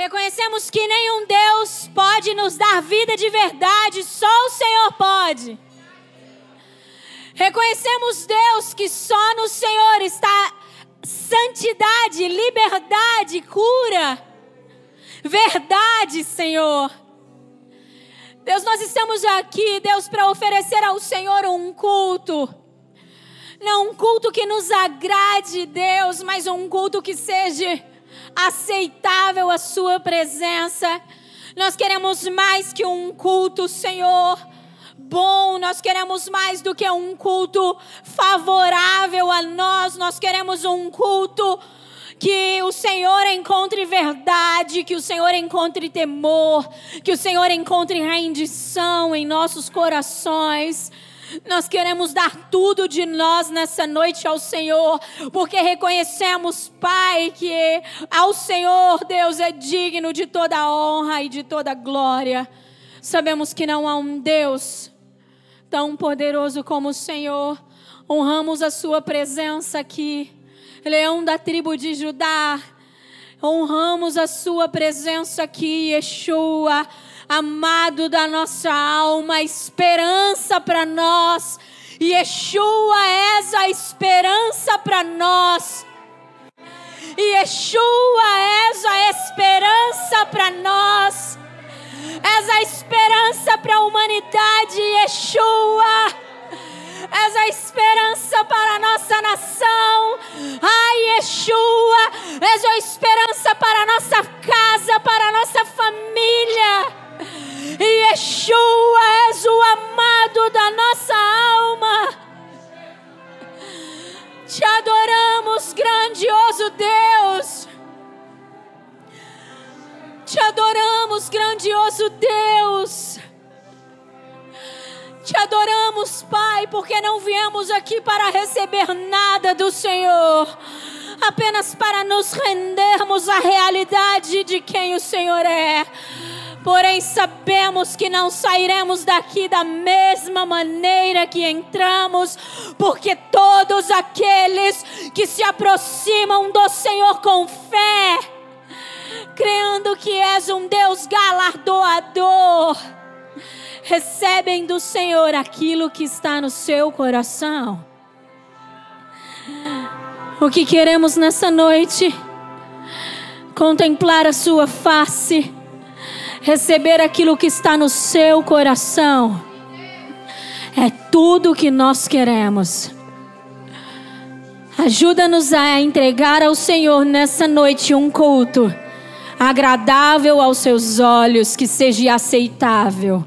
Reconhecemos que nenhum Deus pode nos dar vida de verdade, só o Senhor pode. Reconhecemos, Deus, que só no Senhor está santidade, liberdade, cura, verdade, Senhor. Deus, nós estamos aqui, Deus, para oferecer ao Senhor um culto. Não um culto que nos agrade, Deus, mas um culto que seja aceitável à Sua presença. Nós queremos mais que um culto, Senhor, bom, nós queremos mais do que um culto favorável a nós, nós queremos um culto que o Senhor encontre verdade, que o Senhor encontre temor, que o Senhor encontre rendição em nossos corações. Nós queremos dar tudo de nós nessa noite ao Senhor, porque reconhecemos, Pai, que ao Senhor Deus é digno de toda honra e de toda glória. Sabemos que não há um Deus tão poderoso como o Senhor. Honramos a Sua presença aqui leão da tribo de Judá. Honramos a sua presença aqui, Yeshua, amado da nossa alma, esperança para nós. Yeshua és a esperança para nós. Yeshua és a esperança para nós. És a esperança para a humanidade, Yeshua és a esperança para a nossa nação. Ai, Yeshua, és a esperança para a nossa casa, para a nossa família. Yeshua, és o amado da nossa alma. Te adoramos, grandioso Deus. Te adoramos, grandioso Deus. Te adoramos, Pai, porque não viemos aqui para receber nada do Senhor, apenas para nos rendermos à realidade de quem o Senhor é. Porém, sabemos que não sairemos daqui da mesma maneira que entramos, porque todos aqueles que se aproximam do Senhor com fé, crendo que és um Deus galardoador, recebem do Senhor aquilo que está no seu coração. O que queremos nessa noite? Contemplar a Sua face, receber aquilo que está no seu coração. É tudo o que nós queremos. Ajuda-nos a entregar ao Senhor nessa noite um culto agradável aos seus olhos, que seja aceitável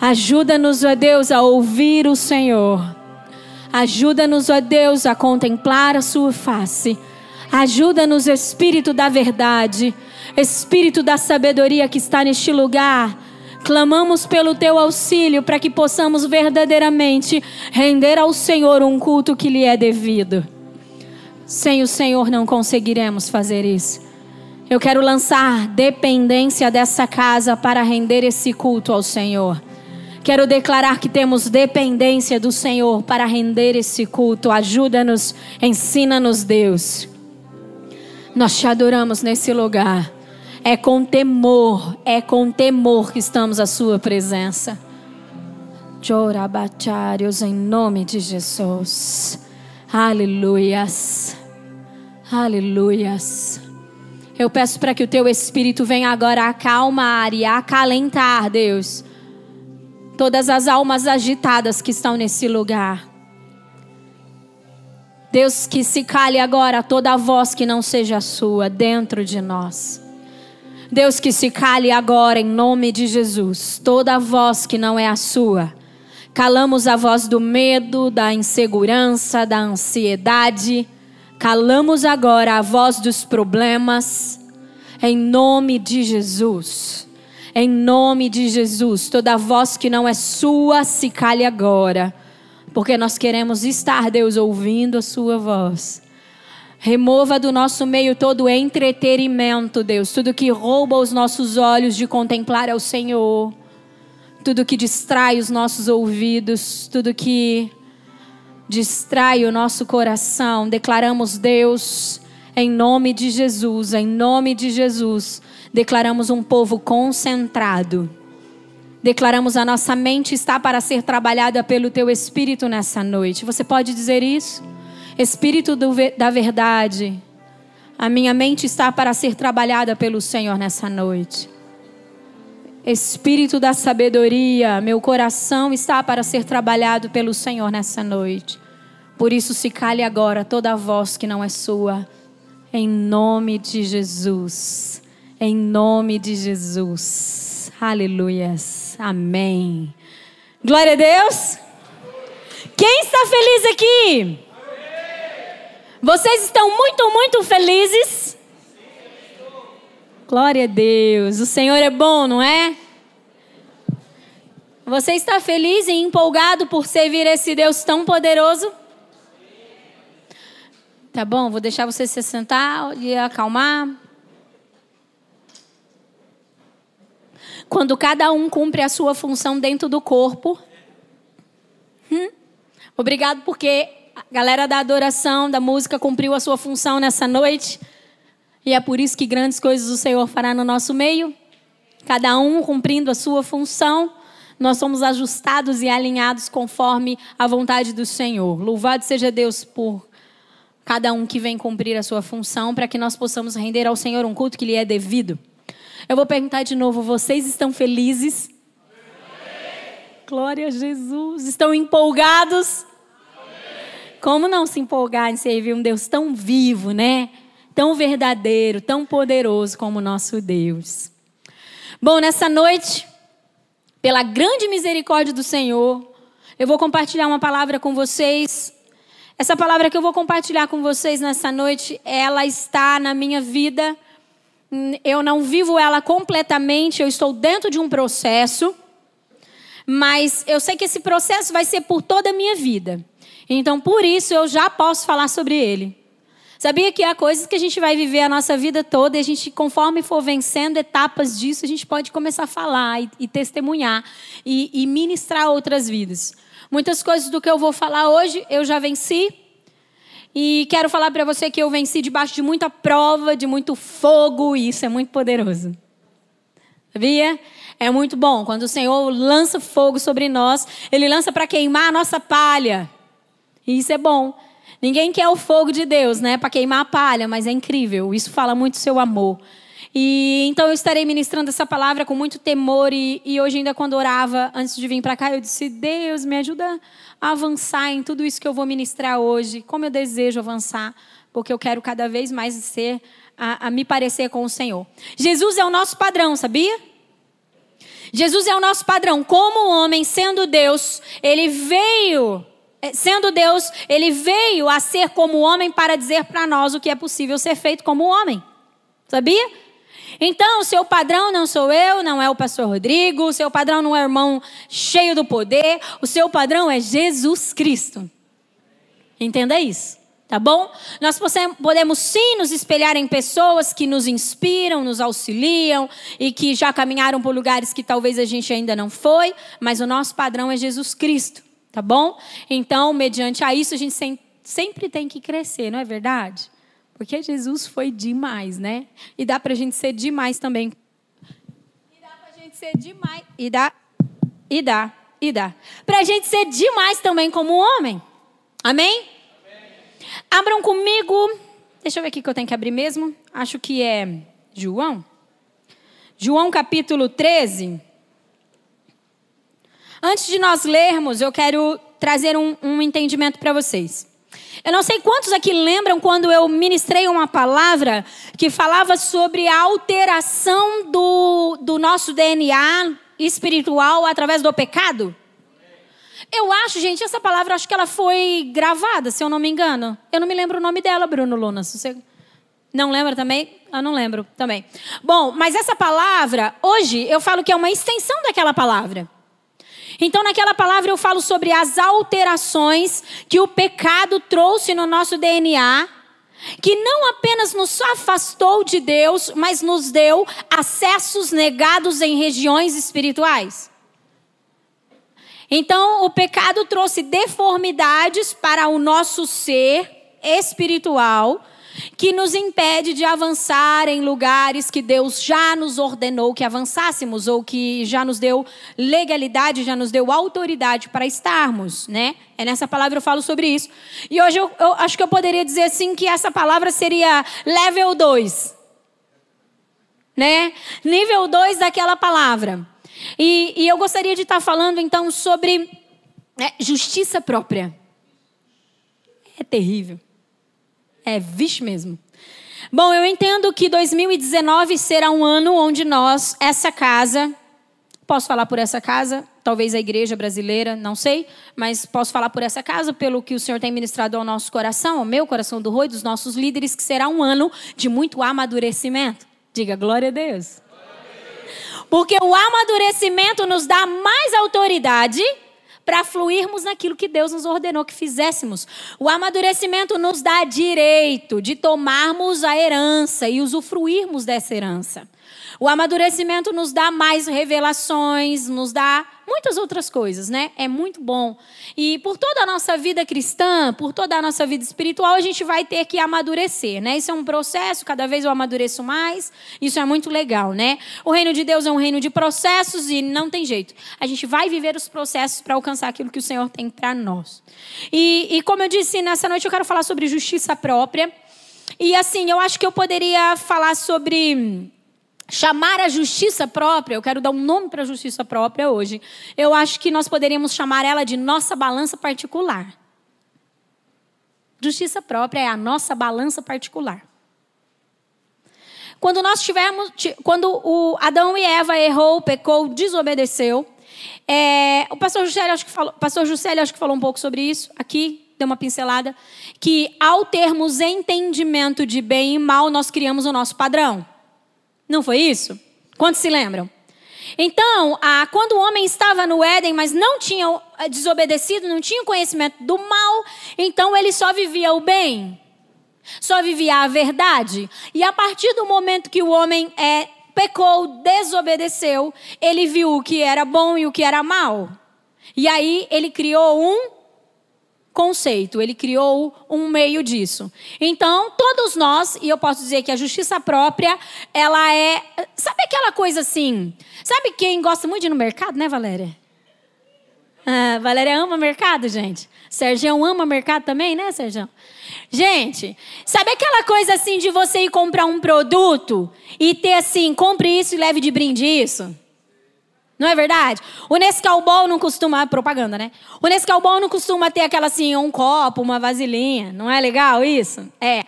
Ajuda-nos, ó Deus, a ouvir o Senhor. Ajuda-nos, ó Deus, a contemplar a Sua face. Ajuda-nos, Espírito da verdade, Espírito da sabedoria que está neste lugar. Clamamos pelo Teu auxílio para que possamos verdadeiramente render ao Senhor um culto que lhe é devido. Sem o Senhor não conseguiremos fazer isso. Eu quero lançar dependência dessa casa para render esse culto ao Senhor. Quero declarar que temos dependência do Senhor para render esse culto. Ajuda-nos, ensina-nos, Deus. Nós te adoramos nesse lugar. É com temor, é com temor que estamos à Sua presença. Chorabacharios em nome de Jesus. Aleluias. Aleluias. Eu peço para que o teu espírito venha agora acalmar e acalentar, Deus todas as almas agitadas que estão nesse lugar. Deus, que se cale agora toda a voz que não seja sua dentro de nós. Deus, que se cale agora em nome de Jesus, toda a voz que não é a sua. Calamos a voz do medo, da insegurança, da ansiedade. Calamos agora a voz dos problemas, em nome de Jesus. Em nome de Jesus, toda voz que não é sua, se cale agora. Porque nós queremos estar, Deus, ouvindo a sua voz. Remova do nosso meio todo entretenimento, Deus, tudo que rouba os nossos olhos de contemplar ao Senhor, tudo que distrai os nossos ouvidos, tudo que distrai o nosso coração. Declaramos, Deus, Em nome de Jesus, em nome de Jesus, declaramos um povo concentrado. Declaramos a nossa mente está para ser trabalhada pelo teu espírito nessa noite. Você pode dizer isso? Espírito do, da verdade, a minha mente está para ser trabalhada pelo Senhor nessa noite. Espírito da sabedoria, meu coração está para ser trabalhado pelo Senhor nessa noite. Por isso, se cale agora toda a voz que não é sua, em nome de Jesus. Em nome de Jesus. Aleluias. Amém. Glória a Deus. Quem está feliz aqui? Vocês estão muito, muito felizes? Glória a Deus. O Senhor é bom, não é? Você está feliz e empolgado por servir esse Deus tão poderoso? Tá bom, vou deixar você se sentar e acalmar. Quando cada um cumpre a sua função dentro do corpo. Hum? Obrigado porque a galera da adoração, da música cumpriu a sua função nessa noite. E é por isso que grandes coisas o Senhor fará no nosso meio. Cada um cumprindo a sua função, nós somos ajustados e alinhados conforme a vontade do Senhor. Louvado seja Deus por cada um que vem cumprir a sua função, para que nós possamos render ao Senhor um culto que lhe é devido. Eu vou perguntar de novo: vocês estão felizes? Glória a Jesus. Estão empolgados? Como não se empolgar em servir um Deus tão vivo, né? Tão verdadeiro, tão poderoso como o nosso Deus. Bom, nessa noite, pela grande misericórdia do Senhor, eu vou compartilhar uma palavra com vocês. Essa palavra que eu vou compartilhar com vocês nessa noite, ela está na minha vida. Eu não vivo ela completamente, eu estou dentro de um processo, mas eu sei que esse processo vai ser por toda a minha vida. Então, por isso, eu já posso falar sobre ele. Sabia que há coisas que a gente vai viver a nossa vida toda e a gente, conforme for vencendo etapas disso, a gente pode começar a falar e, e testemunhar e, e ministrar outras vidas. Muitas coisas do que eu vou falar hoje eu já venci. E quero falar para você que eu venci debaixo de muita prova, de muito fogo, e isso é muito poderoso. Sabia? É muito bom. Quando o Senhor lança fogo sobre nós, Ele lança para queimar a nossa palha. E isso é bom. Ninguém quer o fogo de Deus, né, para queimar a palha, mas é incrível. Isso fala muito do seu amor. E então eu estarei ministrando essa palavra com muito temor e, e hoje ainda quando orava antes de vir para cá eu disse Deus me ajuda a avançar em tudo isso que eu vou ministrar hoje. Como eu desejo avançar, porque eu quero cada vez mais ser a, a me parecer com o Senhor. Jesus é o nosso padrão, sabia? Jesus é o nosso padrão. Como homem, sendo Deus, ele veio sendo Deus, ele veio a ser como homem para dizer para nós o que é possível ser feito como homem. Sabia? Então, o seu padrão não sou eu, não é o pastor Rodrigo, o seu padrão não é o irmão cheio do poder, o seu padrão é Jesus Cristo. Entenda isso, tá bom? Nós podemos sim nos espelhar em pessoas que nos inspiram, nos auxiliam e que já caminharam por lugares que talvez a gente ainda não foi, mas o nosso padrão é Jesus Cristo tá bom? Então, mediante a isso, a gente sempre tem que crescer, não é verdade? Porque Jesus foi demais, né? E dá pra gente ser demais também. E dá pra gente ser demais. E dá, e dá, e dá. Pra gente ser demais também como homem. Amém? Amém? Abram comigo. Deixa eu ver aqui que eu tenho que abrir mesmo. Acho que é João. João capítulo 13. Antes de nós lermos, eu quero trazer um, um entendimento para vocês. Eu não sei quantos aqui lembram quando eu ministrei uma palavra que falava sobre a alteração do, do nosso DNA espiritual através do pecado. Eu acho, gente, essa palavra, acho que ela foi gravada, se eu não me engano. Eu não me lembro o nome dela, Bruno Luna. Você não lembra também? Eu não lembro também. Bom, mas essa palavra, hoje, eu falo que é uma extensão daquela palavra. Então, naquela palavra, eu falo sobre as alterações que o pecado trouxe no nosso DNA, que não apenas nos afastou de Deus, mas nos deu acessos negados em regiões espirituais. Então, o pecado trouxe deformidades para o nosso ser espiritual que nos impede de avançar em lugares que Deus já nos ordenou que avançássemos ou que já nos deu legalidade, já nos deu autoridade para estarmos, né? É nessa palavra eu falo sobre isso. E hoje eu, eu acho que eu poderia dizer assim que essa palavra seria level 2. Né? Nível 2 daquela palavra. E, e, eu gostaria de estar falando então sobre né, justiça própria. É terrível. É vixe mesmo. Bom, eu entendo que 2019 será um ano onde nós, essa casa, posso falar por essa casa, talvez a igreja brasileira, não sei, mas posso falar por essa casa, pelo que o Senhor tem ministrado ao nosso coração, ao meu coração do Rui, dos nossos líderes, que será um ano de muito amadurecimento. Diga glória a Deus. Porque o amadurecimento nos dá mais autoridade para fluirmos naquilo que Deus nos ordenou que fizéssemos. O amadurecimento nos dá direito de tomarmos a herança e usufruirmos dessa herança. O amadurecimento nos dá mais revelações, nos dá muitas outras coisas, né? É muito bom. E por toda a nossa vida cristã, por toda a nossa vida espiritual, a gente vai ter que amadurecer, né? Isso é um processo, cada vez eu amadureço mais. Isso é muito legal, né? O reino de Deus é um reino de processos e não tem jeito. A gente vai viver os processos para alcançar aquilo que o Senhor tem para nós. E, e como eu disse, nessa noite eu quero falar sobre justiça própria. E assim, eu acho que eu poderia falar sobre chamar a justiça própria, eu quero dar um nome para a justiça própria hoje. Eu acho que nós poderíamos chamar ela de nossa balança particular. Justiça própria é a nossa balança particular. Quando nós tivemos, quando o Adão e Eva errou, pecou, desobedeceu, é, o pastor Juscelio acho que falou, pastor Juscelio acho que falou um pouco sobre isso aqui, deu uma pincelada, que ao termos entendimento de bem e mal, nós criamos o nosso padrão. Não foi isso? Quantos se lembram? Então, ah, quando o homem estava no Éden, mas não tinha eh, desobedecido, não tinha conhecimento do mal, então ele só vivia o bem, só vivia a verdade. E a partir do momento que o homem é, pecou, desobedeceu, ele viu o que era bom e o que era mal. E aí ele criou um conceito, ele criou um meio disso. Então, todos nós, e eu posso dizer que a justiça própria, ela é. Sabe aquela coisa assim? Sabe quem gosta muito de ir no mercado, né, Valéria? Ah, Valéria ama mercado, gente. Sergião ama mercado também, né, Sergião? Gente, sabe aquela coisa assim de você ir comprar um produto e ter assim, compre isso e leve de brinde isso? Não é verdade? O Nescau não costuma. Propaganda, né? O Nescau não costuma ter aquela assim, um copo, uma vasilhinha. Não é legal isso? É.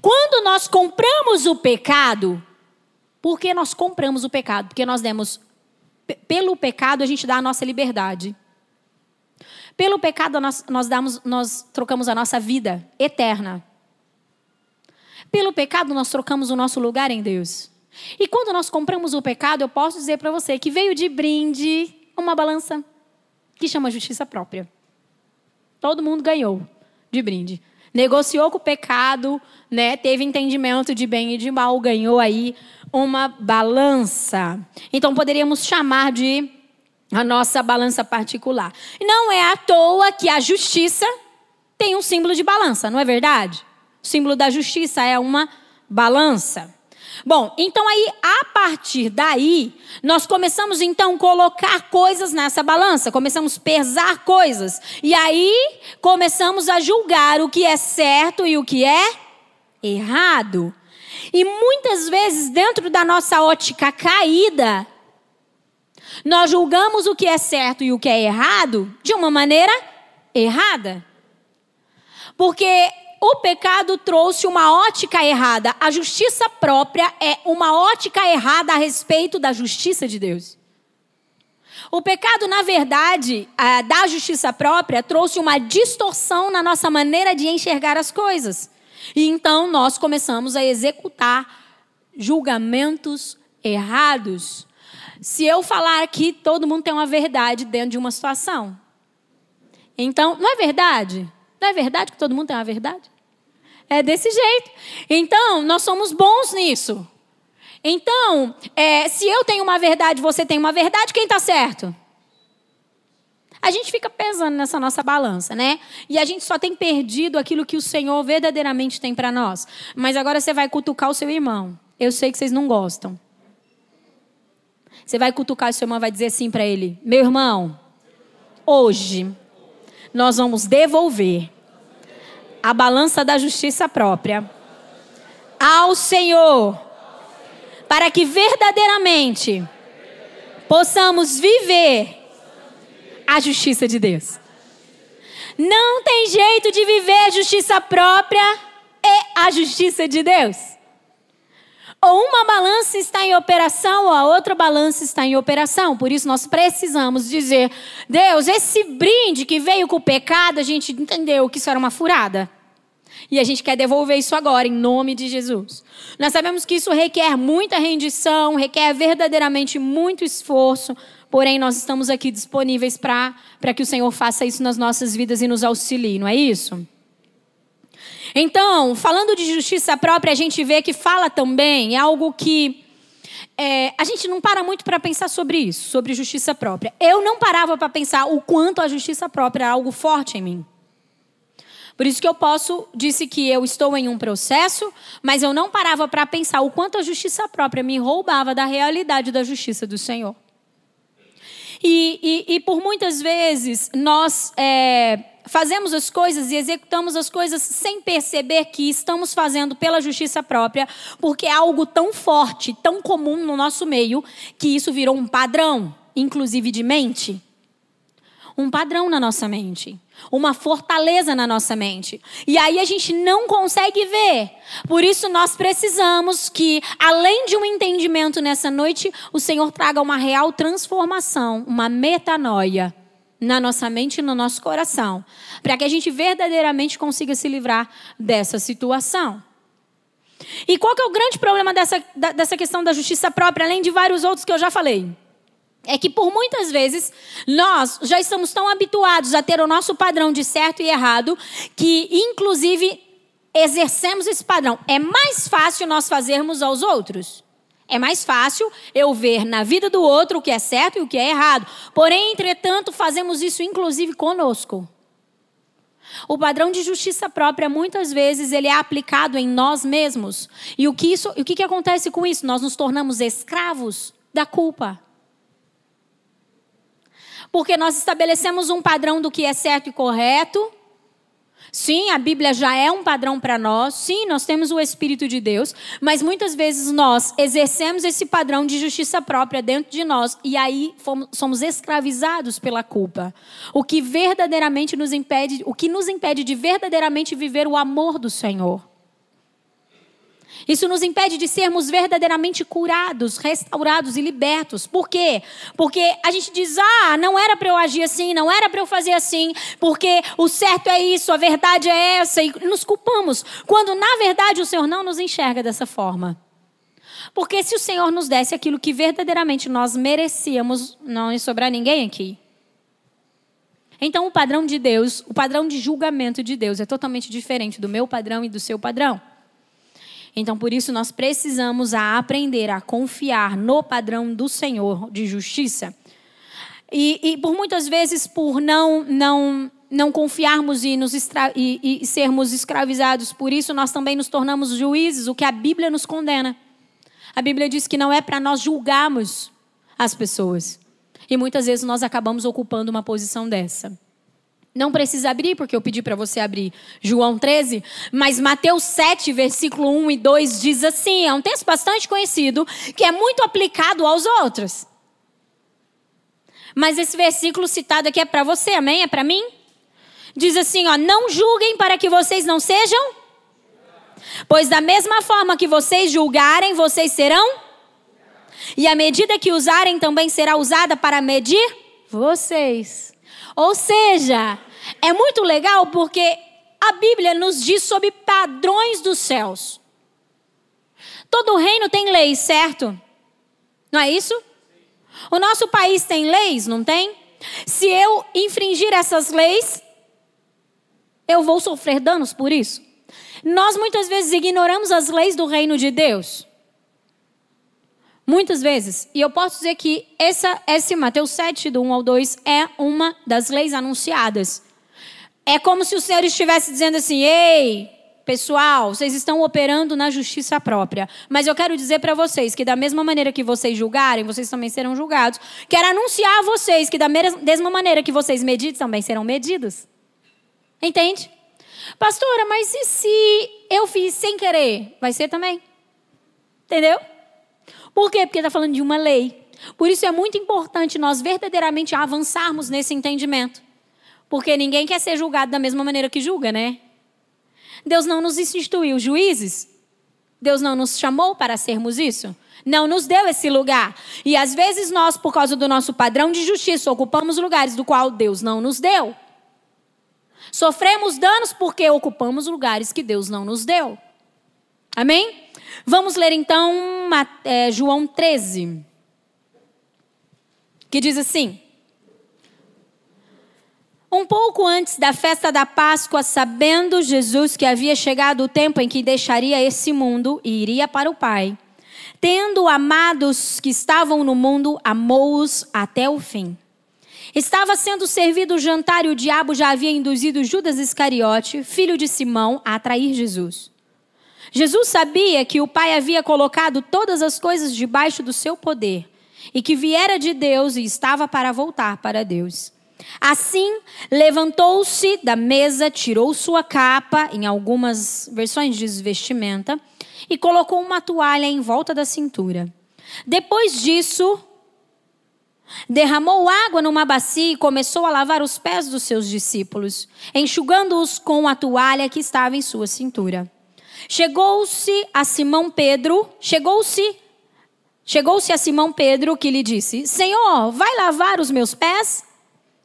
Quando nós compramos o pecado, por que nós compramos o pecado? Porque nós demos. Pelo pecado, a gente dá a nossa liberdade. Pelo pecado, nós, nós, damos, nós trocamos a nossa vida eterna. Pelo pecado, nós trocamos o nosso lugar em Deus. E quando nós compramos o pecado, eu posso dizer para você que veio de brinde uma balança que chama justiça própria. Todo mundo ganhou de brinde. Negociou com o pecado, né? Teve entendimento de bem e de mal, ganhou aí uma balança. Então poderíamos chamar de a nossa balança particular. Não é à toa que a justiça tem um símbolo de balança, não é verdade? O símbolo da justiça é uma balança. Bom, então aí, a partir daí, nós começamos então a colocar coisas nessa balança, começamos a pesar coisas. E aí, começamos a julgar o que é certo e o que é errado. E muitas vezes, dentro da nossa ótica caída, nós julgamos o que é certo e o que é errado de uma maneira errada. Porque o pecado trouxe uma ótica errada. A justiça própria é uma ótica errada a respeito da justiça de Deus. O pecado, na verdade, da justiça própria, trouxe uma distorção na nossa maneira de enxergar as coisas. E então nós começamos a executar julgamentos errados. Se eu falar aqui, todo mundo tem uma verdade dentro de uma situação. Então, não é verdade? Não é verdade que todo mundo tem uma verdade? É desse jeito. Então, nós somos bons nisso. Então, é, se eu tenho uma verdade, você tem uma verdade, quem está certo? a gente fica pesando nessa nossa balança, né? E a gente só tem perdido aquilo que o Senhor verdadeiramente tem para nós. Mas agora você vai cutucar o seu irmão. Eu sei que vocês não gostam. Você vai cutucar o seu irmão vai dizer assim para ele: Meu irmão, hoje nós vamos devolver a balança da justiça própria ao Senhor, para que verdadeiramente possamos viver a justiça de Deus. Não tem jeito de viver a justiça própria e a justiça de Deus. Ou uma balança está em operação, ou a outra balança está em operação. Por isso nós precisamos dizer: Deus, esse brinde que veio com o pecado, a gente entendeu que isso era uma furada. E a gente quer devolver isso agora, em nome de Jesus. Nós sabemos que isso requer muita rendição, requer verdadeiramente muito esforço, porém nós estamos aqui disponíveis para que o Senhor faça isso nas nossas vidas e nos auxilie, não é isso? Então, falando de justiça própria, a gente vê que fala também, algo que é, a gente não para muito para pensar sobre isso, sobre justiça própria. Eu não parava para pensar o quanto a justiça própria é algo forte em mim. Por isso que eu posso, disse que eu estou em um processo, mas eu não parava para pensar o quanto a justiça própria me roubava da realidade da justiça do Senhor. E, e, e por muitas vezes nós é, fazemos as coisas e executamos as coisas sem perceber que estamos fazendo pela justiça própria, porque é algo tão forte, tão comum no nosso meio, que isso virou um padrão, inclusive de mente. Um padrão na nossa mente uma fortaleza na nossa mente. E aí a gente não consegue ver. Por isso nós precisamos que, além de um entendimento nessa noite, o Senhor traga uma real transformação, uma metanoia na nossa mente e no nosso coração, para que a gente verdadeiramente consiga se livrar dessa situação. E qual que é o grande problema dessa, dessa questão da justiça própria, além de vários outros que eu já falei? é que por muitas vezes nós já estamos tão habituados a ter o nosso padrão de certo e errado que, inclusive, exercemos esse padrão. É mais fácil nós fazermos aos outros. É mais fácil eu ver na vida do outro o que é certo e o que é errado. Porém, entretanto, fazemos isso inclusive conosco. O padrão de justiça própria, muitas vezes, ele é aplicado em nós mesmos. E o que, isso, o que, que acontece com isso? Nós nos tornamos escravos da culpa. Porque nós estabelecemos um padrão do que é certo e correto. Sim, a Bíblia já é um padrão para nós. Sim, nós temos o Espírito de Deus. Mas muitas vezes nós exercemos esse padrão de justiça própria dentro de nós. E aí fomos, somos escravizados pela culpa. O que verdadeiramente nos impede, o que nos impede de verdadeiramente viver o amor do Senhor. Isso nos impede de sermos verdadeiramente curados, restaurados e libertos. Por quê? Porque a gente diz: ah, não era para eu agir assim, não era para eu fazer assim, porque o certo é isso, a verdade é essa, e nos culpamos. Quando na verdade o Senhor não nos enxerga dessa forma. Porque se o Senhor nos desse aquilo que verdadeiramente nós merecíamos, não ia sobrar ninguém aqui. Então, o padrão de Deus, o padrão de julgamento de Deus é totalmente diferente do meu padrão e do seu padrão. Então, por isso, nós precisamos a aprender a confiar no padrão do Senhor de justiça. E, e por muitas vezes, por não, não, não confiarmos e, nos e, e sermos escravizados por isso, nós também nos tornamos juízes, o que a Bíblia nos condena. A Bíblia diz que não é para nós julgarmos as pessoas. E muitas vezes nós acabamos ocupando uma posição dessa. Não precisa abrir, porque eu pedi para você abrir João 13, mas Mateus 7, versículo 1 e 2 diz assim: é um texto bastante conhecido, que é muito aplicado aos outros. Mas esse versículo citado aqui é para você, amém? É para mim? Diz assim: ó, não julguem para que vocês não sejam, pois da mesma forma que vocês julgarem, vocês serão, e a medida que usarem também será usada para medir vocês. Ou seja, é muito legal porque a Bíblia nos diz sobre padrões dos céus. Todo reino tem leis, certo? Não é isso? O nosso país tem leis, não tem? Se eu infringir essas leis, eu vou sofrer danos por isso. Nós muitas vezes ignoramos as leis do reino de Deus. Muitas vezes, e eu posso dizer que essa, esse Mateus 7, do 1 ao 2, é uma das leis anunciadas. É como se o Senhor estivesse dizendo assim: ei, pessoal, vocês estão operando na justiça própria. Mas eu quero dizer para vocês que, da mesma maneira que vocês julgarem, vocês também serão julgados. Quero anunciar a vocês que, da mesma maneira que vocês medidem, também serão medidos. Entende? Pastora, mas e se eu fiz sem querer? Vai ser também. Entendeu? Por quê? Porque está falando de uma lei. Por isso é muito importante nós verdadeiramente avançarmos nesse entendimento. Porque ninguém quer ser julgado da mesma maneira que julga, né? Deus não nos instituiu juízes. Deus não nos chamou para sermos isso. Não nos deu esse lugar. E às vezes nós, por causa do nosso padrão de justiça, ocupamos lugares do qual Deus não nos deu. Sofremos danos porque ocupamos lugares que Deus não nos deu. Amém? Vamos ler então é, João 13, que diz assim: Um pouco antes da festa da Páscoa, sabendo Jesus que havia chegado o tempo em que deixaria esse mundo e iria para o Pai, tendo amados que estavam no mundo, amou-os até o fim. Estava sendo servido o jantar e o diabo já havia induzido Judas Iscariote, filho de Simão, a atrair Jesus. Jesus sabia que o Pai havia colocado todas as coisas debaixo do seu poder e que viera de Deus e estava para voltar para Deus. Assim, levantou-se da mesa, tirou sua capa, em algumas versões diz vestimenta, e colocou uma toalha em volta da cintura. Depois disso, derramou água numa bacia e começou a lavar os pés dos seus discípulos, enxugando-os com a toalha que estava em sua cintura. Chegou-se a Simão Pedro, chegou-se, chegou-se a Simão Pedro que lhe disse: Senhor, vai lavar os meus pés?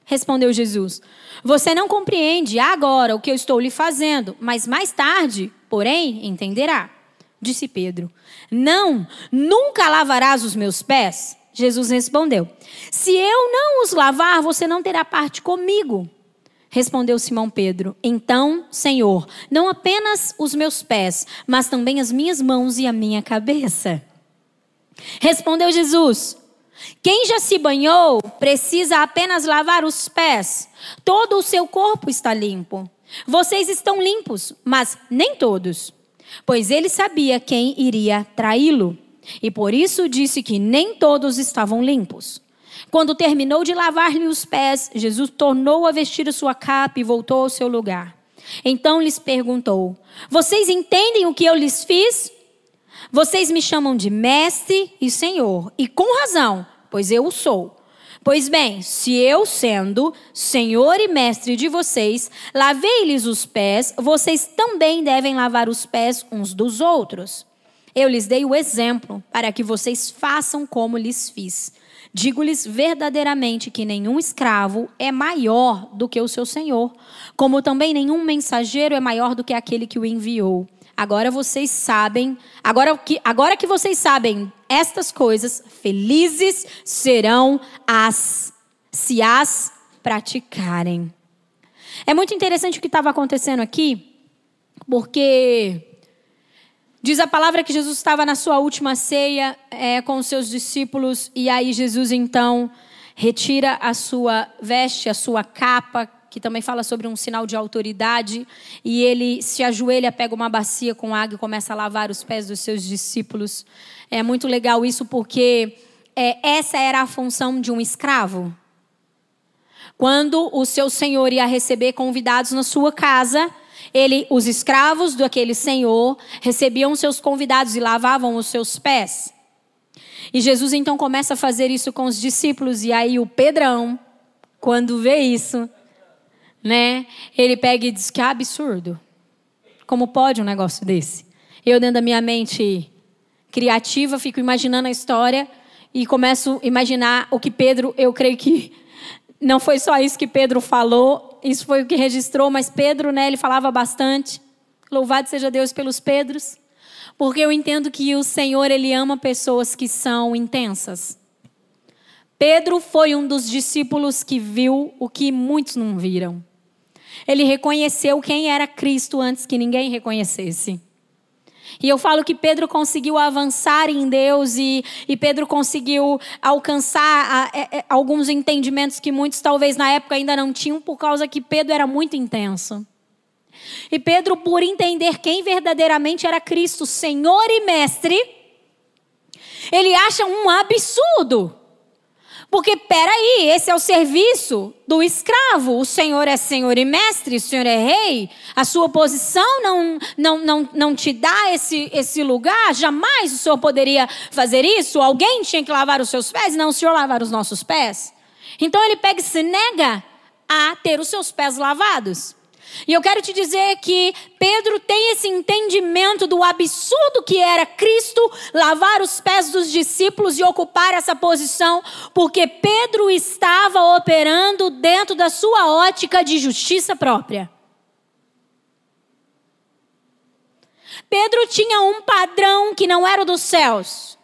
Respondeu Jesus: Você não compreende agora o que eu estou lhe fazendo, mas mais tarde, porém, entenderá. Disse Pedro: Não, nunca lavarás os meus pés. Jesus respondeu: Se eu não os lavar, você não terá parte comigo. Respondeu Simão Pedro: Então, Senhor, não apenas os meus pés, mas também as minhas mãos e a minha cabeça. Respondeu Jesus: Quem já se banhou precisa apenas lavar os pés. Todo o seu corpo está limpo. Vocês estão limpos, mas nem todos. Pois ele sabia quem iria traí-lo. E por isso disse que nem todos estavam limpos. Quando terminou de lavar-lhe os pés, Jesus tornou a vestir a sua capa e voltou ao seu lugar. Então lhes perguntou: Vocês entendem o que eu lhes fiz? Vocês me chamam de mestre e senhor, e com razão, pois eu o sou. Pois bem, se eu, sendo senhor e mestre de vocês, lavei-lhes os pés, vocês também devem lavar os pés uns dos outros. Eu lhes dei o exemplo para que vocês façam como lhes fiz. Digo-lhes verdadeiramente que nenhum escravo é maior do que o seu senhor, como também nenhum mensageiro é maior do que aquele que o enviou. Agora vocês sabem, agora que, agora que vocês sabem estas coisas, felizes serão as se as praticarem. É muito interessante o que estava acontecendo aqui, porque Diz a palavra que Jesus estava na sua última ceia é, com os seus discípulos, e aí Jesus então retira a sua veste, a sua capa, que também fala sobre um sinal de autoridade, e ele se ajoelha, pega uma bacia com água e começa a lavar os pés dos seus discípulos. É muito legal isso porque é, essa era a função de um escravo. Quando o seu senhor ia receber convidados na sua casa, ele, os escravos daquele senhor recebiam seus convidados e lavavam os seus pés. E Jesus então começa a fazer isso com os discípulos e aí o Pedrão, quando vê isso, né, ele pega e diz que é absurdo. Como pode um negócio desse? Eu dentro da minha mente criativa fico imaginando a história e começo a imaginar o que Pedro, eu creio que não foi só isso que Pedro falou, isso foi o que registrou, mas Pedro, né, ele falava bastante. Louvado seja Deus pelos Pedros, porque eu entendo que o Senhor ele ama pessoas que são intensas. Pedro foi um dos discípulos que viu o que muitos não viram. Ele reconheceu quem era Cristo antes que ninguém reconhecesse. E eu falo que Pedro conseguiu avançar em Deus e, e Pedro conseguiu alcançar a, a, a, alguns entendimentos que muitos talvez na época ainda não tinham, por causa que Pedro era muito intenso. E Pedro, por entender quem verdadeiramente era Cristo, Senhor e Mestre, ele acha um absurdo porque, peraí, esse é o serviço do escravo. O Senhor é Senhor e mestre, o Senhor é rei. A sua posição não, não, não, não te dá esse, esse lugar. Jamais o Senhor poderia fazer isso. Alguém tinha que lavar os seus pés, não o Senhor lavar os nossos pés. Então ele pega e se nega a ter os seus pés lavados. E eu quero te dizer que Pedro tem esse entendimento do absurdo que era Cristo lavar os pés dos discípulos e ocupar essa posição, porque Pedro estava operando dentro da sua ótica de justiça própria. Pedro tinha um padrão que não era o dos céus.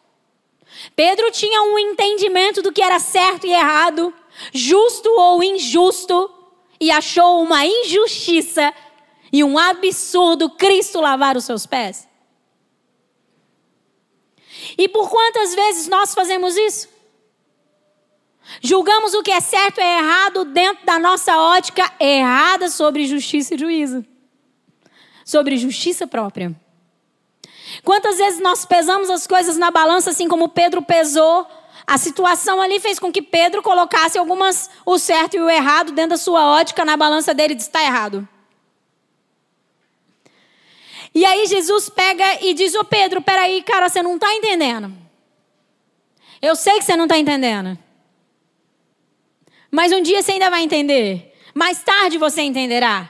Pedro tinha um entendimento do que era certo e errado, justo ou injusto e achou uma injustiça e um absurdo Cristo lavar os seus pés? E por quantas vezes nós fazemos isso? Julgamos o que é certo e errado dentro da nossa ótica errada sobre justiça e juízo. Sobre justiça própria. Quantas vezes nós pesamos as coisas na balança assim como Pedro pesou a situação ali fez com que Pedro colocasse algumas o certo e o errado dentro da sua ótica na balança dele e disse: está errado. E aí Jesus pega e diz: Ô Pedro, peraí, cara, você não está entendendo. Eu sei que você não está entendendo. Mas um dia você ainda vai entender. Mais tarde você entenderá.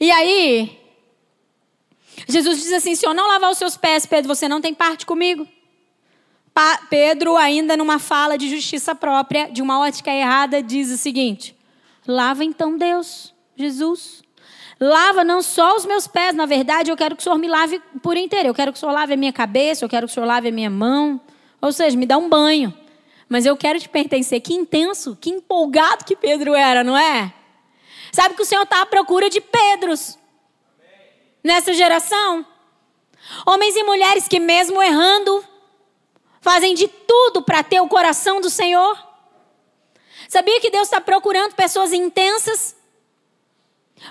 E aí, Jesus diz assim: se eu não lavar os seus pés, Pedro, você não tem parte comigo. Pedro, ainda numa fala de justiça própria, de uma ótica errada, diz o seguinte: lava então Deus, Jesus. Lava não só os meus pés, na verdade, eu quero que o Senhor me lave por inteiro. Eu quero que o Senhor lave a minha cabeça, eu quero que o Senhor lave a minha mão. Ou seja, me dá um banho. Mas eu quero te pertencer. Que intenso, que empolgado que Pedro era, não é? Sabe que o Senhor está à procura de Pedros nessa geração? Homens e mulheres que, mesmo errando, fazem de tudo para ter o coração do Senhor. Sabia que Deus está procurando pessoas intensas?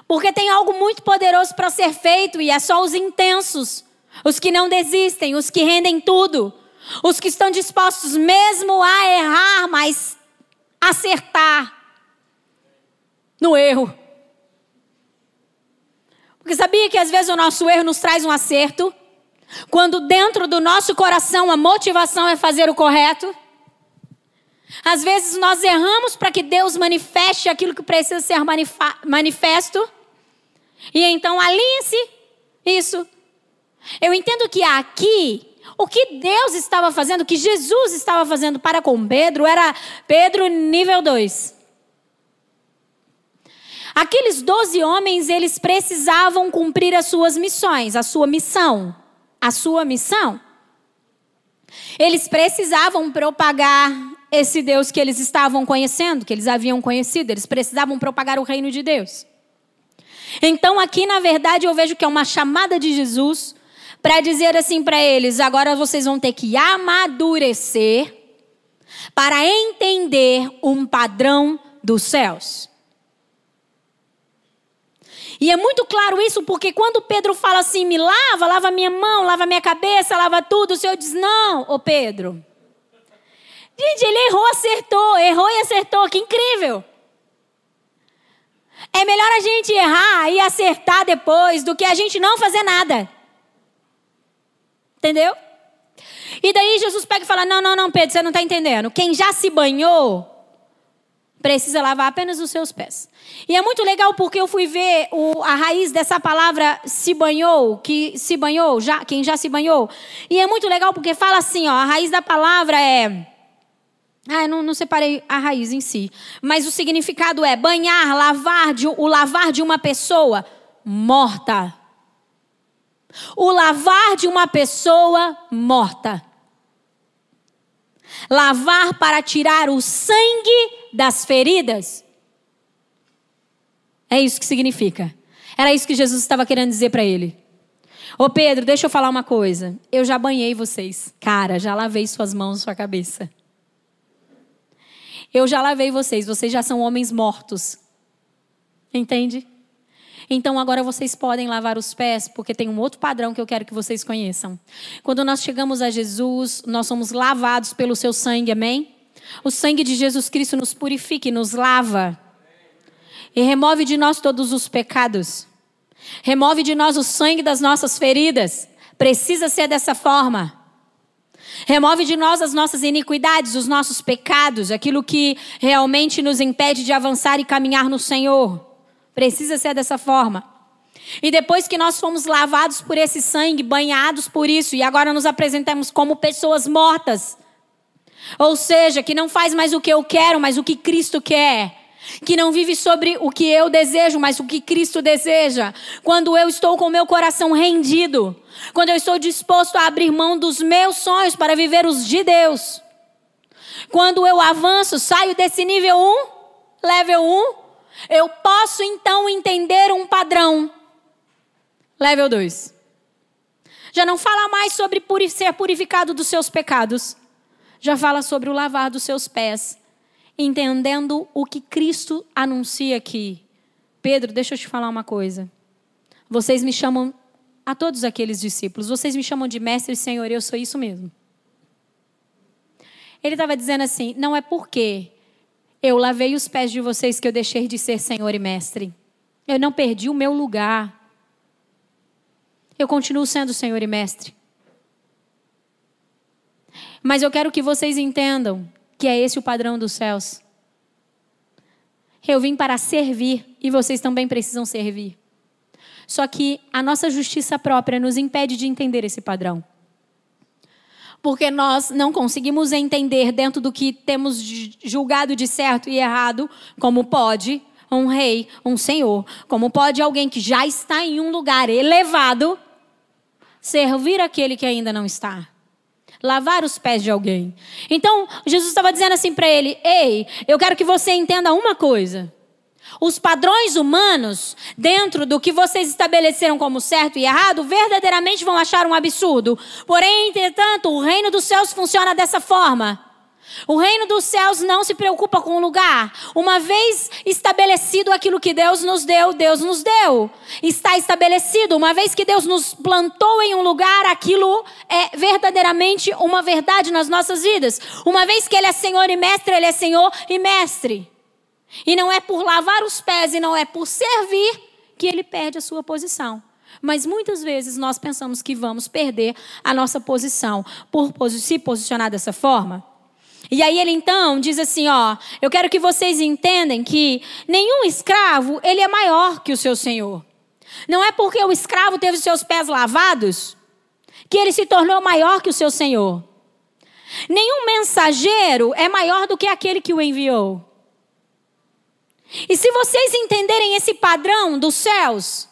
Porque tem algo muito poderoso para ser feito e é só os intensos, os que não desistem, os que rendem tudo, os que estão dispostos mesmo a errar, mas acertar no erro. Porque sabia que às vezes o nosso erro nos traz um acerto? Quando dentro do nosso coração a motivação é fazer o correto. Às vezes nós erramos para que Deus manifeste aquilo que precisa ser manifesto. E então alinhe-se isso. Eu entendo que aqui, o que Deus estava fazendo, o que Jesus estava fazendo para com Pedro, era Pedro nível 2. Aqueles doze homens, eles precisavam cumprir as suas missões, a sua missão a sua missão. Eles precisavam propagar esse Deus que eles estavam conhecendo, que eles haviam conhecido, eles precisavam propagar o reino de Deus. Então, aqui, na verdade, eu vejo que é uma chamada de Jesus para dizer assim para eles: agora vocês vão ter que amadurecer para entender um padrão dos céus. E é muito claro isso porque quando Pedro fala assim, me lava, lava minha mão, lava minha cabeça, lava tudo, o Senhor diz, não, ô Pedro. Gente, ele errou, acertou, errou e acertou, que incrível. É melhor a gente errar e acertar depois do que a gente não fazer nada. Entendeu? E daí Jesus pega e fala: Não, não, não, Pedro, você não está entendendo. Quem já se banhou precisa lavar apenas os seus pés. E é muito legal porque eu fui ver o, a raiz dessa palavra se banhou, que se banhou, já, quem já se banhou. E é muito legal porque fala assim, ó, a raiz da palavra é ah, eu não, não separei a raiz em si. Mas o significado é banhar, lavar, de, o lavar de uma pessoa morta. O lavar de uma pessoa morta. Lavar para tirar o sangue das feridas. É isso que significa. Era isso que Jesus estava querendo dizer para ele. Ô Pedro, deixa eu falar uma coisa. Eu já banhei vocês. Cara, já lavei suas mãos, sua cabeça. Eu já lavei vocês. Vocês já são homens mortos. Entende? Então agora vocês podem lavar os pés, porque tem um outro padrão que eu quero que vocês conheçam. Quando nós chegamos a Jesus, nós somos lavados pelo seu sangue, amém? O sangue de Jesus Cristo nos purifica e nos lava. E remove de nós todos os pecados. Remove de nós o sangue das nossas feridas. Precisa ser dessa forma. Remove de nós as nossas iniquidades, os nossos pecados, aquilo que realmente nos impede de avançar e caminhar no Senhor. Precisa ser dessa forma. E depois que nós fomos lavados por esse sangue, banhados por isso, e agora nos apresentamos como pessoas mortas. Ou seja, que não faz mais o que eu quero, mas o que Cristo quer. Que não vive sobre o que eu desejo, mas o que Cristo deseja. Quando eu estou com o meu coração rendido. Quando eu estou disposto a abrir mão dos meus sonhos para viver os de Deus. Quando eu avanço, saio desse nível 1, level 1, eu posso então entender um padrão. Level 2. Já não fala mais sobre ser purificado dos seus pecados. Já fala sobre o lavar dos seus pés. Entendendo o que Cristo anuncia aqui. Pedro, deixa eu te falar uma coisa. Vocês me chamam, a todos aqueles discípulos, vocês me chamam de mestre e senhor, eu sou isso mesmo. Ele estava dizendo assim: não é porque eu lavei os pés de vocês que eu deixei de ser Senhor e Mestre. Eu não perdi o meu lugar. Eu continuo sendo Senhor e Mestre. Mas eu quero que vocês entendam que é esse o padrão dos céus. Eu vim para servir e vocês também precisam servir. Só que a nossa justiça própria nos impede de entender esse padrão porque nós não conseguimos entender dentro do que temos julgado de certo e errado, como pode um rei, um senhor, como pode alguém que já está em um lugar elevado servir aquele que ainda não está. Lavar os pés de alguém. Então, Jesus estava dizendo assim para ele: Ei, eu quero que você entenda uma coisa. Os padrões humanos, dentro do que vocês estabeleceram como certo e errado, verdadeiramente vão achar um absurdo. Porém, entretanto, o reino dos céus funciona dessa forma. O reino dos céus não se preocupa com o lugar. Uma vez estabelecido aquilo que Deus nos deu, Deus nos deu. Está estabelecido. Uma vez que Deus nos plantou em um lugar, aquilo é verdadeiramente uma verdade nas nossas vidas. Uma vez que Ele é Senhor e Mestre, Ele é Senhor e Mestre. E não é por lavar os pés e não é por servir que ele perde a sua posição. Mas muitas vezes nós pensamos que vamos perder a nossa posição por se posicionar dessa forma. E aí ele então diz assim, ó, eu quero que vocês entendam que nenhum escravo, ele é maior que o seu senhor. Não é porque o escravo teve seus pés lavados que ele se tornou maior que o seu senhor. Nenhum mensageiro é maior do que aquele que o enviou. E se vocês entenderem esse padrão dos céus,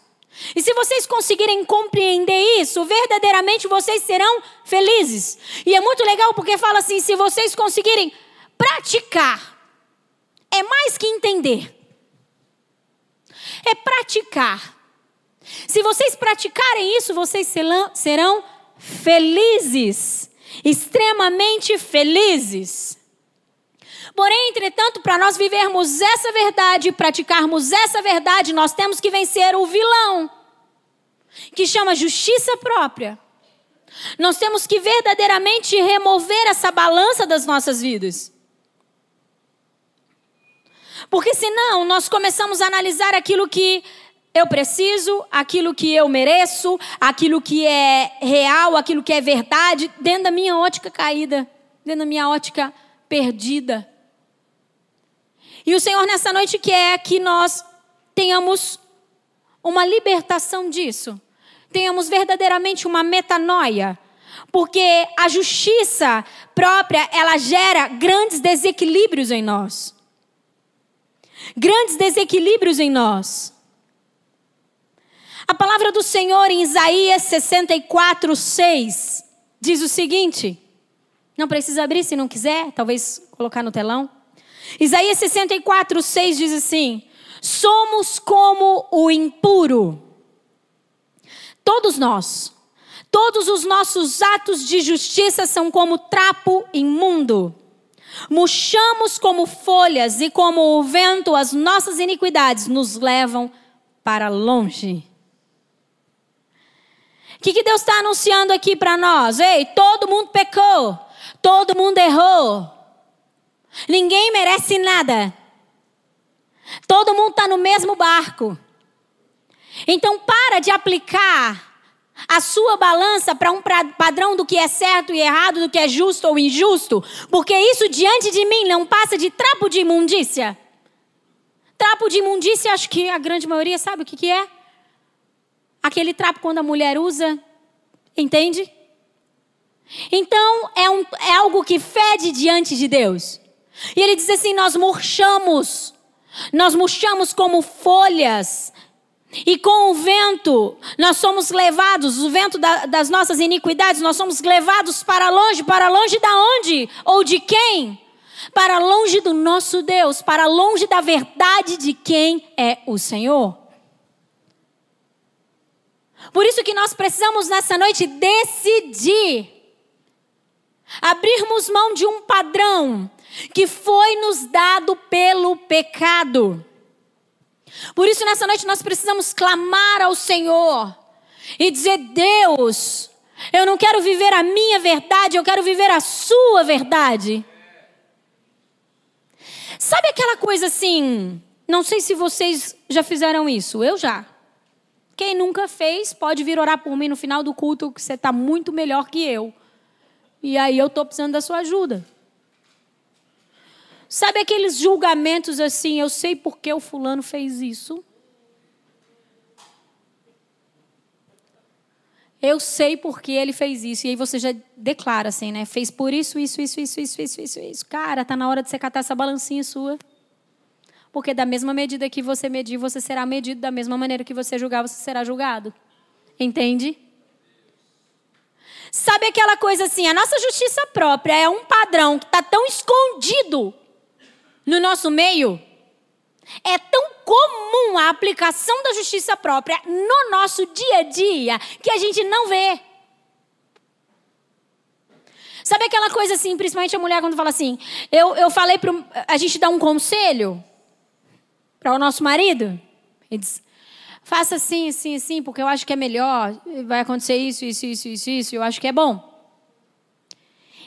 e se vocês conseguirem compreender isso, verdadeiramente vocês serão felizes. E é muito legal porque fala assim: se vocês conseguirem praticar, é mais que entender, é praticar. Se vocês praticarem isso, vocês serão felizes, extremamente felizes. Porém, entretanto, para nós vivermos essa verdade praticarmos essa verdade, nós temos que vencer o vilão, que chama justiça própria. Nós temos que verdadeiramente remover essa balança das nossas vidas. Porque senão nós começamos a analisar aquilo que eu preciso, aquilo que eu mereço, aquilo que é real, aquilo que é verdade, dentro da minha ótica caída, dentro da minha ótica perdida. E o Senhor nessa noite quer que nós tenhamos uma libertação disso. Tenhamos verdadeiramente uma metanoia. Porque a justiça própria, ela gera grandes desequilíbrios em nós. Grandes desequilíbrios em nós. A palavra do Senhor em Isaías 64, 6 diz o seguinte: não precisa abrir se não quiser, talvez colocar no telão. Isaías 64, 6 diz assim: Somos como o impuro, Todos nós. Todos os nossos atos de justiça são como trapo imundo. Murchamos como folhas e como o vento, as nossas iniquidades nos levam para longe. O que, que Deus está anunciando aqui para nós? Ei, todo mundo pecou, todo mundo errou, ninguém merece nada, todo mundo está no mesmo barco. Então, para de aplicar a sua balança para um padrão do que é certo e errado, do que é justo ou injusto, porque isso diante de mim não passa de trapo de imundícia. Trapo de imundícia, acho que a grande maioria sabe o que, que é. Aquele trapo quando a mulher usa, entende? Então é, um, é algo que fede diante de Deus. E ele diz assim: nós murchamos, nós murchamos como folhas e com o vento, nós somos levados, o vento da, das nossas iniquidades, nós somos levados para longe, para longe da onde? Ou de quem? Para longe do nosso Deus, para longe da verdade de quem é o Senhor. Por isso que nós precisamos nessa noite decidir abrirmos mão de um padrão que foi nos dado pelo pecado. Por isso, nessa noite, nós precisamos clamar ao Senhor e dizer: Deus, eu não quero viver a minha verdade, eu quero viver a Sua verdade. Sabe aquela coisa assim? Não sei se vocês já fizeram isso, eu já. Quem nunca fez, pode vir orar por mim no final do culto, que você está muito melhor que eu. E aí eu estou precisando da sua ajuda. Sabe aqueles julgamentos assim, eu sei por que o fulano fez isso? Eu sei por que ele fez isso. E aí você já declara assim, né? Fez por isso, isso, isso, isso, isso, isso, isso, isso. Cara, tá na hora de você catar essa balancinha sua. Porque da mesma medida que você medir, você será medido. Da mesma maneira que você julgar, você será julgado. Entende? Sabe aquela coisa assim, a nossa justiça própria é um padrão que está tão escondido no nosso meio, é tão comum a aplicação da justiça própria no nosso dia a dia que a gente não vê. Sabe aquela coisa assim, principalmente a mulher quando fala assim, eu, eu falei para a gente dar um conselho para o nosso marido, e diz, faça assim, assim, assim, porque eu acho que é melhor, vai acontecer isso, isso, isso, isso, isso, eu acho que é bom.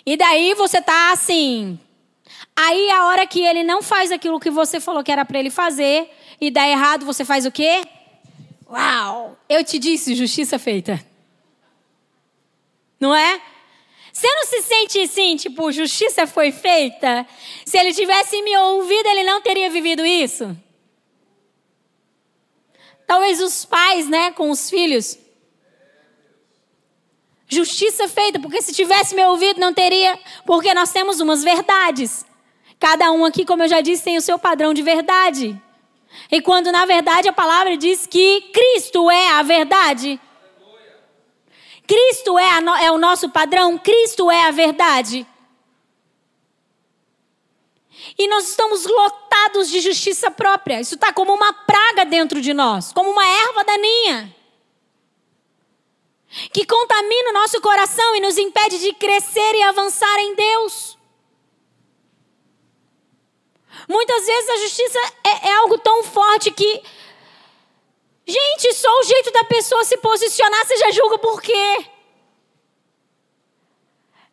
E daí você tá assim, Aí a hora que ele não faz aquilo que você falou que era para ele fazer e dá errado, você faz o quê? Uau! Eu te disse, justiça feita. Não é? Você não se sente assim, tipo, justiça foi feita? Se ele tivesse me ouvido, ele não teria vivido isso? Talvez os pais, né, com os filhos. Justiça feita, porque se tivesse me ouvido, não teria, porque nós temos umas verdades. Cada um aqui, como eu já disse, tem o seu padrão de verdade. E quando na verdade a palavra diz que Cristo é a verdade. Cristo é, no, é o nosso padrão, Cristo é a verdade. E nós estamos lotados de justiça própria. Isso está como uma praga dentro de nós, como uma erva daninha. Que contamina o nosso coração e nos impede de crescer e avançar em Deus. Muitas vezes a justiça é, é algo tão forte que. Gente, só o jeito da pessoa se posicionar, você já julga por quê?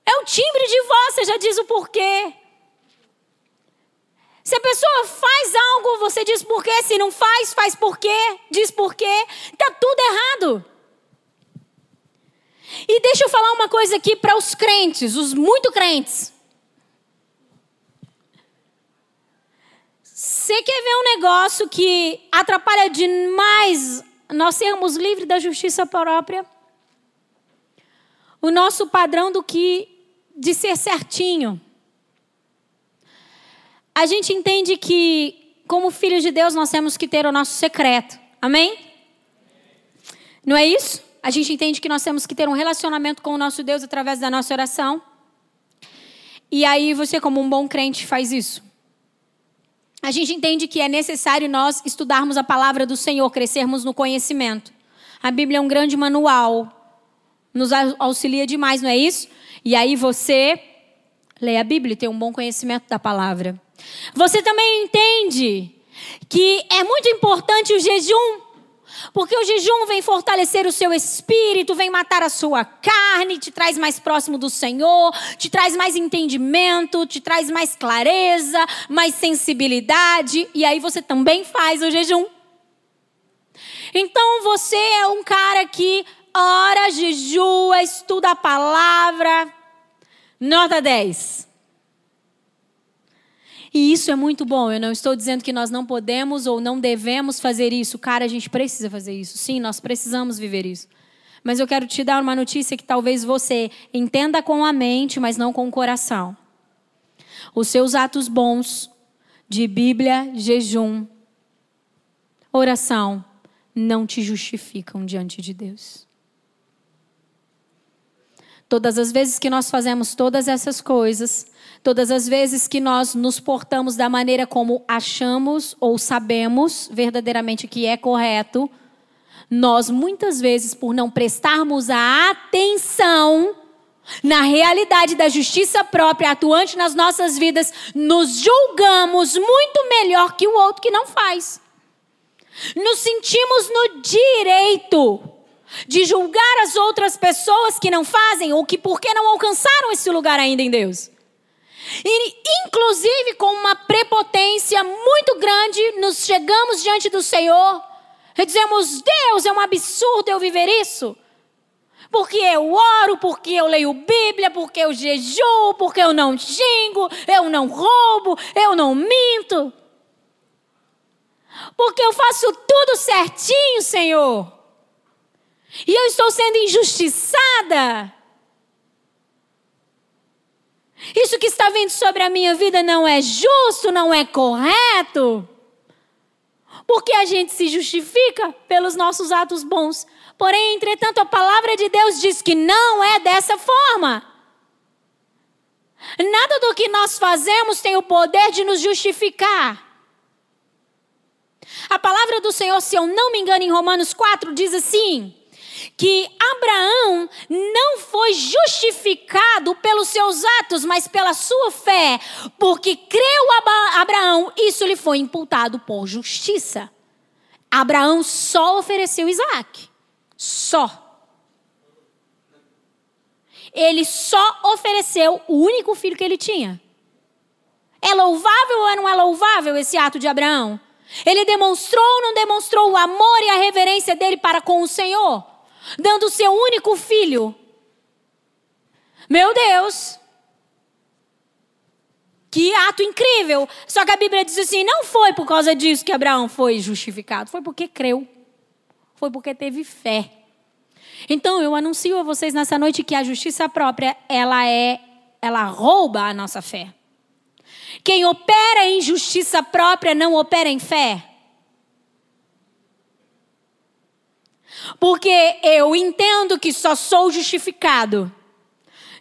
É o timbre de voz, você já diz o porquê. Se a pessoa faz algo, você diz por quê. Se não faz, faz por quê. Diz por quê. Está tudo errado. E deixa eu falar uma coisa aqui para os crentes, os muito crentes. Você quer ver um negócio que atrapalha demais nós sermos livres da justiça própria? O nosso padrão do que de ser certinho. A gente entende que, como filhos de Deus, nós temos que ter o nosso secreto. Amém? Não é isso? A gente entende que nós temos que ter um relacionamento com o nosso Deus através da nossa oração. E aí você, como um bom crente, faz isso a gente entende que é necessário nós estudarmos a palavra do Senhor, crescermos no conhecimento. A Bíblia é um grande manual, nos auxilia demais, não é isso? E aí você lê a Bíblia e tem um bom conhecimento da palavra. Você também entende que é muito importante o jejum porque o jejum vem fortalecer o seu espírito, vem matar a sua carne, te traz mais próximo do Senhor, te traz mais entendimento, te traz mais clareza, mais sensibilidade, e aí você também faz o jejum. Então você é um cara que ora, jejua, estuda a palavra. Nota 10. E isso é muito bom. Eu não estou dizendo que nós não podemos ou não devemos fazer isso. Cara, a gente precisa fazer isso. Sim, nós precisamos viver isso. Mas eu quero te dar uma notícia que talvez você entenda com a mente, mas não com o coração. Os seus atos bons de Bíblia, jejum, oração, não te justificam diante de Deus. Todas as vezes que nós fazemos todas essas coisas, Todas as vezes que nós nos portamos da maneira como achamos ou sabemos verdadeiramente que é correto, nós muitas vezes, por não prestarmos a atenção na realidade da justiça própria atuante nas nossas vidas, nos julgamos muito melhor que o outro que não faz. Nos sentimos no direito de julgar as outras pessoas que não fazem ou que porque não alcançaram esse lugar ainda em Deus. E, inclusive, com uma prepotência muito grande, nos chegamos diante do Senhor e dizemos: Deus, é um absurdo eu viver isso. Porque eu oro, porque eu leio Bíblia, porque eu jejuo, porque eu não xingo, eu não roubo, eu não minto. Porque eu faço tudo certinho, Senhor. E eu estou sendo injustiçada. Isso que está vindo sobre a minha vida não é justo, não é correto. Porque a gente se justifica pelos nossos atos bons. Porém, entretanto, a palavra de Deus diz que não é dessa forma. Nada do que nós fazemos tem o poder de nos justificar. A palavra do Senhor, se eu não me engano, em Romanos 4, diz assim: que Abraão não foi justificado pelos seus atos, mas pela sua fé, porque creu Abraão, isso lhe foi imputado por justiça. Abraão só ofereceu Isaac. Só. Ele só ofereceu o único filho que ele tinha. É louvável ou não é louvável esse ato de Abraão? Ele demonstrou ou não demonstrou o amor e a reverência dele para com o Senhor? Dando o seu único filho. Meu Deus! Que ato incrível! Só que a Bíblia diz assim: não foi por causa disso que Abraão foi justificado, foi porque creu, foi porque teve fé. Então eu anuncio a vocês nessa noite que a justiça própria, ela é, ela rouba a nossa fé. Quem opera em justiça própria não opera em fé. Porque eu entendo que só sou justificado,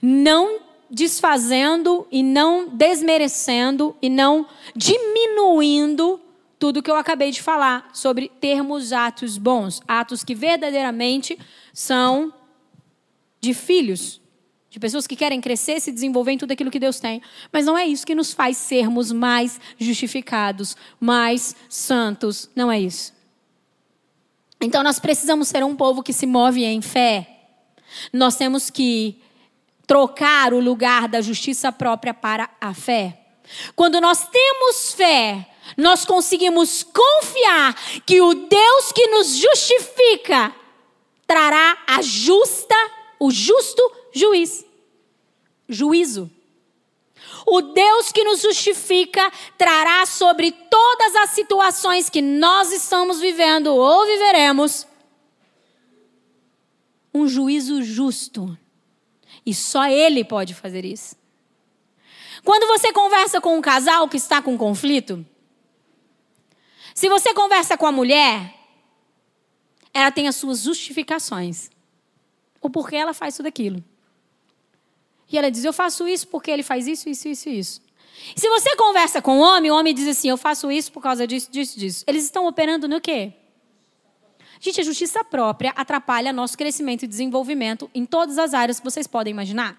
não desfazendo e não desmerecendo e não diminuindo tudo que eu acabei de falar sobre termos atos bons, atos que verdadeiramente são de filhos, de pessoas que querem crescer, se desenvolver em tudo aquilo que Deus tem. Mas não é isso que nos faz sermos mais justificados, mais santos. Não é isso. Então nós precisamos ser um povo que se move em fé. Nós temos que trocar o lugar da justiça própria para a fé. Quando nós temos fé, nós conseguimos confiar que o Deus que nos justifica trará a justa, o justo juiz, juízo. O Deus que nos justifica trará sobre todas as situações que nós estamos vivendo ou viveremos um juízo justo. E só Ele pode fazer isso. Quando você conversa com um casal que está com conflito, se você conversa com a mulher, ela tem as suas justificações. O porquê ela faz tudo aquilo. E ela diz: Eu faço isso porque ele faz isso, isso, isso, isso. Se você conversa com o homem, o homem diz assim: Eu faço isso por causa disso, disso, disso. Eles estão operando no quê? Gente, a justiça própria atrapalha nosso crescimento e desenvolvimento em todas as áreas que vocês podem imaginar.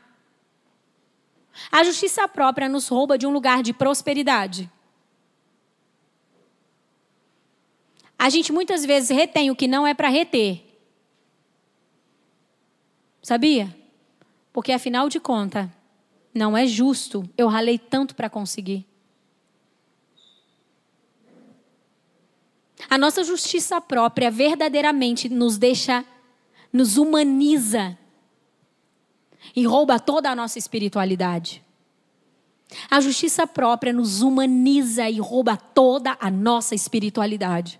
A justiça própria nos rouba de um lugar de prosperidade. A gente muitas vezes retém o que não é para reter. Sabia? Porque afinal de contas, não é justo. Eu ralei tanto para conseguir. A nossa justiça própria verdadeiramente nos deixa, nos humaniza e rouba toda a nossa espiritualidade. A justiça própria nos humaniza e rouba toda a nossa espiritualidade.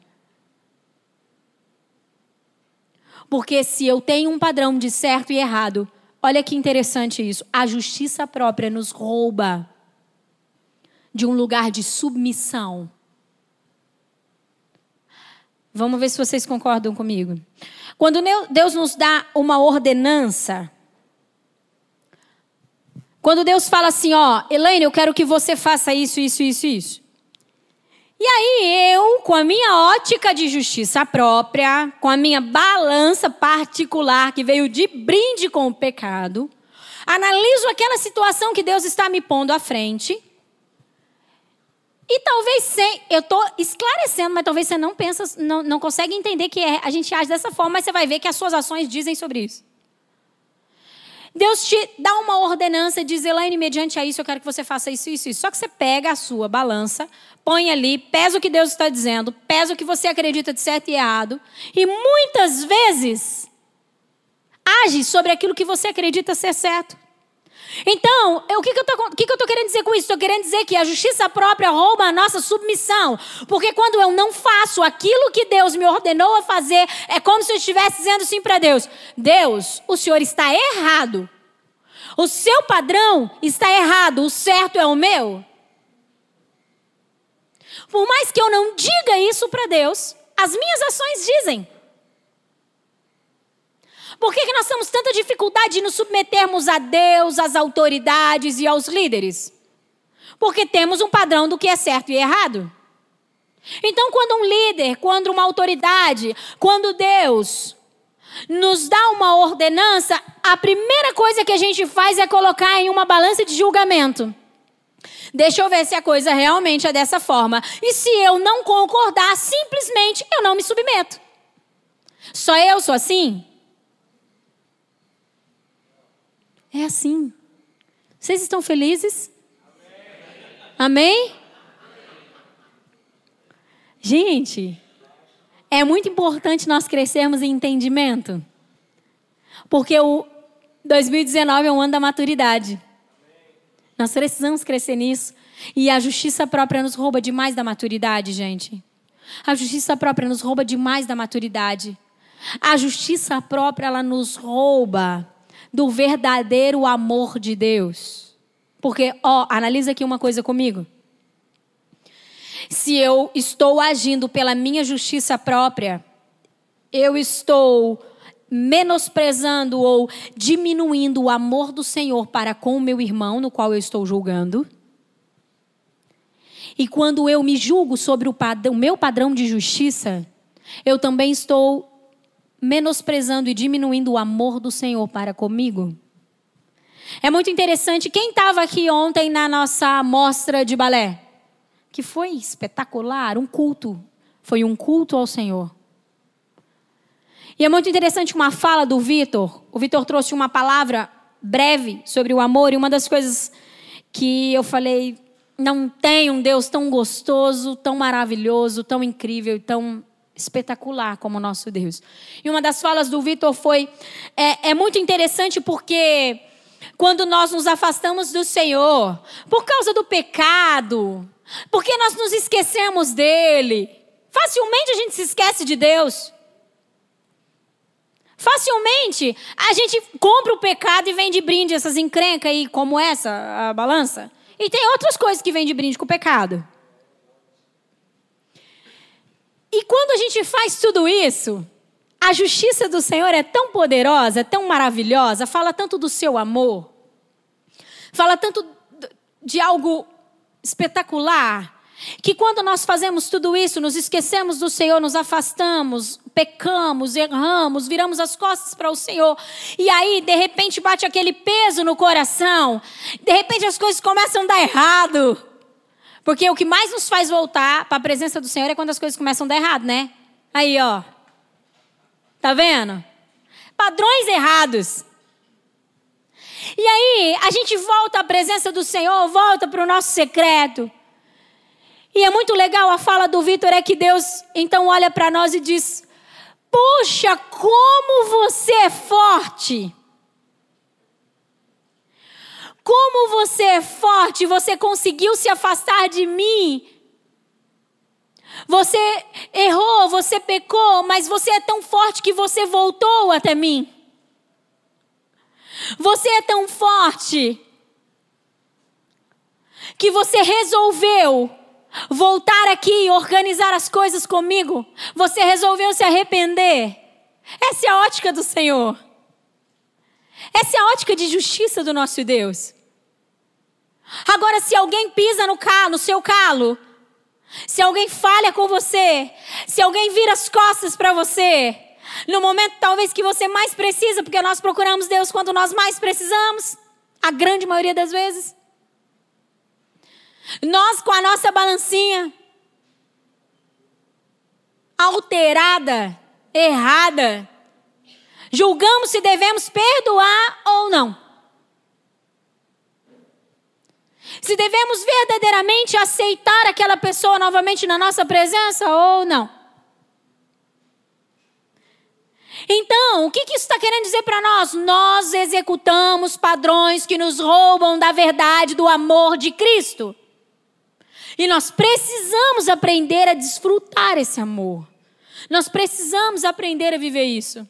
Porque se eu tenho um padrão de certo e errado, olha que interessante isso. A justiça própria nos rouba de um lugar de submissão. Vamos ver se vocês concordam comigo. Quando Deus nos dá uma ordenança, quando Deus fala assim, ó, Elaine, eu quero que você faça isso, isso, isso, isso. E aí eu, com a minha ótica de justiça própria, com a minha balança particular que veio de brinde com o pecado, analiso aquela situação que Deus está me pondo à frente. E talvez sem, eu estou esclarecendo, mas talvez você não pensa, não, não consegue entender que é, a gente age dessa forma, mas você vai ver que as suas ações dizem sobre isso. Deus te dá uma ordenança, diz, Elaine, mediante a isso eu quero que você faça isso, isso, isso. Só que você pega a sua balança, põe ali, pesa o que Deus está dizendo, pesa o que você acredita de certo e errado, e muitas vezes age sobre aquilo que você acredita ser certo. Então, o que, que eu estou querendo dizer com isso? Estou querendo dizer que a justiça própria rouba a nossa submissão. Porque quando eu não faço aquilo que Deus me ordenou a fazer, é como se eu estivesse dizendo sim para Deus: Deus, o Senhor está errado. O seu padrão está errado, o certo é o meu. Por mais que eu não diga isso para Deus, as minhas ações dizem. Por que, que nós temos tanta dificuldade de nos submetermos a Deus, às autoridades e aos líderes? Porque temos um padrão do que é certo e errado. Então, quando um líder, quando uma autoridade, quando Deus nos dá uma ordenança, a primeira coisa que a gente faz é colocar em uma balança de julgamento. Deixa eu ver se a coisa realmente é dessa forma. E se eu não concordar, simplesmente eu não me submeto. Só eu sou assim? É assim. Vocês estão felizes? Amém? Gente, é muito importante nós crescermos em entendimento. Porque o 2019 é um ano da maturidade. Nós precisamos crescer nisso. E a justiça própria nos rouba demais da maturidade, gente. A justiça própria nos rouba demais da maturidade. A justiça própria, ela nos rouba do verdadeiro amor de Deus. Porque, ó, analisa aqui uma coisa comigo. Se eu estou agindo pela minha justiça própria, eu estou menosprezando ou diminuindo o amor do Senhor para com o meu irmão, no qual eu estou julgando. E quando eu me julgo sobre o, padrão, o meu padrão de justiça, eu também estou menosprezando e diminuindo o amor do Senhor para comigo? É muito interessante. Quem estava aqui ontem na nossa mostra de balé? Que foi espetacular, um culto. Foi um culto ao Senhor. E é muito interessante uma fala do Vitor. O Vitor trouxe uma palavra breve sobre o amor, e uma das coisas que eu falei, não tem um Deus tão gostoso, tão maravilhoso, tão incrível, tão espetacular como nosso Deus. E uma das falas do Vitor foi: é, é muito interessante porque quando nós nos afastamos do Senhor, por causa do pecado, porque nós nos esquecemos dele, facilmente a gente se esquece de Deus. Facilmente a gente compra o pecado e vem de brinde essas encrencas aí, como essa, a balança. E tem outras coisas que vêm de brinde com o pecado. E quando a gente faz tudo isso, a justiça do Senhor é tão poderosa, é tão maravilhosa, fala tanto do seu amor, fala tanto de algo espetacular, que quando nós fazemos tudo isso, nos esquecemos do Senhor, nos afastamos, pecamos, erramos, viramos as costas para o Senhor, e aí de repente bate aquele peso no coração, de repente as coisas começam a dar errado. Porque o que mais nos faz voltar para a presença do Senhor é quando as coisas começam a dar errado, né? Aí, ó. Tá vendo? Padrões errados. E aí, a gente volta à presença do Senhor, volta para o nosso secreto. E é muito legal a fala do Vitor é que Deus então olha para nós e diz: Puxa, como você é forte! Como você é forte, você conseguiu se afastar de mim. Você errou, você pecou, mas você é tão forte que você voltou até mim. Você é tão forte que você resolveu voltar aqui e organizar as coisas comigo. Você resolveu se arrepender. Essa é a ótica do Senhor. Essa é a ótica de justiça do nosso Deus. Agora, se alguém pisa no calo, no seu calo, se alguém falha com você, se alguém vira as costas para você, no momento talvez que você mais precisa, porque nós procuramos Deus quando nós mais precisamos, a grande maioria das vezes. Nós com a nossa balancinha alterada, errada, julgamos se devemos perdoar ou não. Se devemos verdadeiramente aceitar aquela pessoa novamente na nossa presença ou não. Então, o que, que isso está querendo dizer para nós? Nós executamos padrões que nos roubam da verdade, do amor de Cristo. E nós precisamos aprender a desfrutar esse amor. Nós precisamos aprender a viver isso.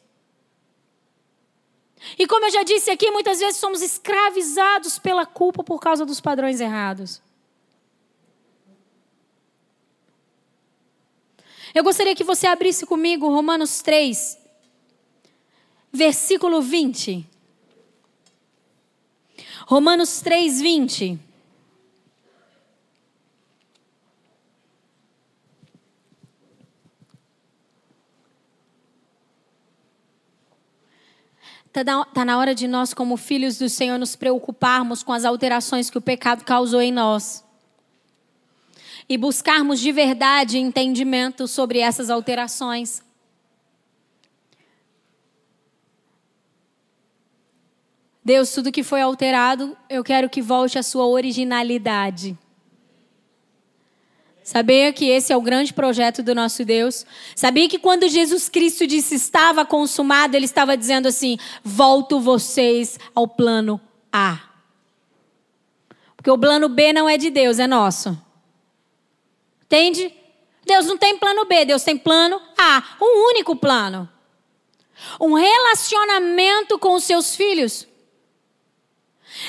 E como eu já disse aqui, muitas vezes somos escravizados pela culpa por causa dos padrões errados. Eu gostaria que você abrisse comigo Romanos 3, versículo 20. Romanos 3, 20. Está tá na hora de nós, como filhos do Senhor, nos preocuparmos com as alterações que o pecado causou em nós. E buscarmos de verdade entendimento sobre essas alterações. Deus, tudo que foi alterado, eu quero que volte à sua originalidade. Sabia que esse é o grande projeto do nosso Deus? Sabia que quando Jesus Cristo disse estava consumado, ele estava dizendo assim: volto vocês ao plano A. Porque o plano B não é de Deus, é nosso. Entende? Deus não tem plano B, Deus tem plano A, um único plano. Um relacionamento com os seus filhos.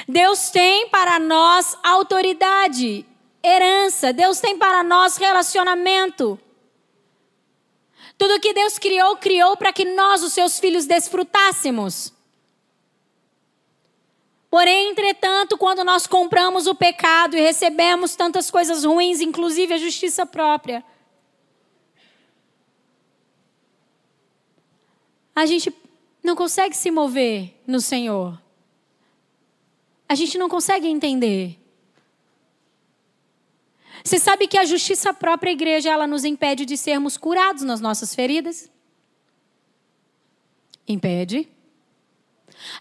Deus tem para nós autoridade herança. Deus tem para nós relacionamento. Tudo que Deus criou, criou para que nós, os seus filhos, desfrutássemos. Porém, entretanto, quando nós compramos o pecado e recebemos tantas coisas ruins, inclusive a justiça própria, a gente não consegue se mover no Senhor. A gente não consegue entender. Você sabe que a justiça própria igreja, ela nos impede de sermos curados nas nossas feridas? Impede.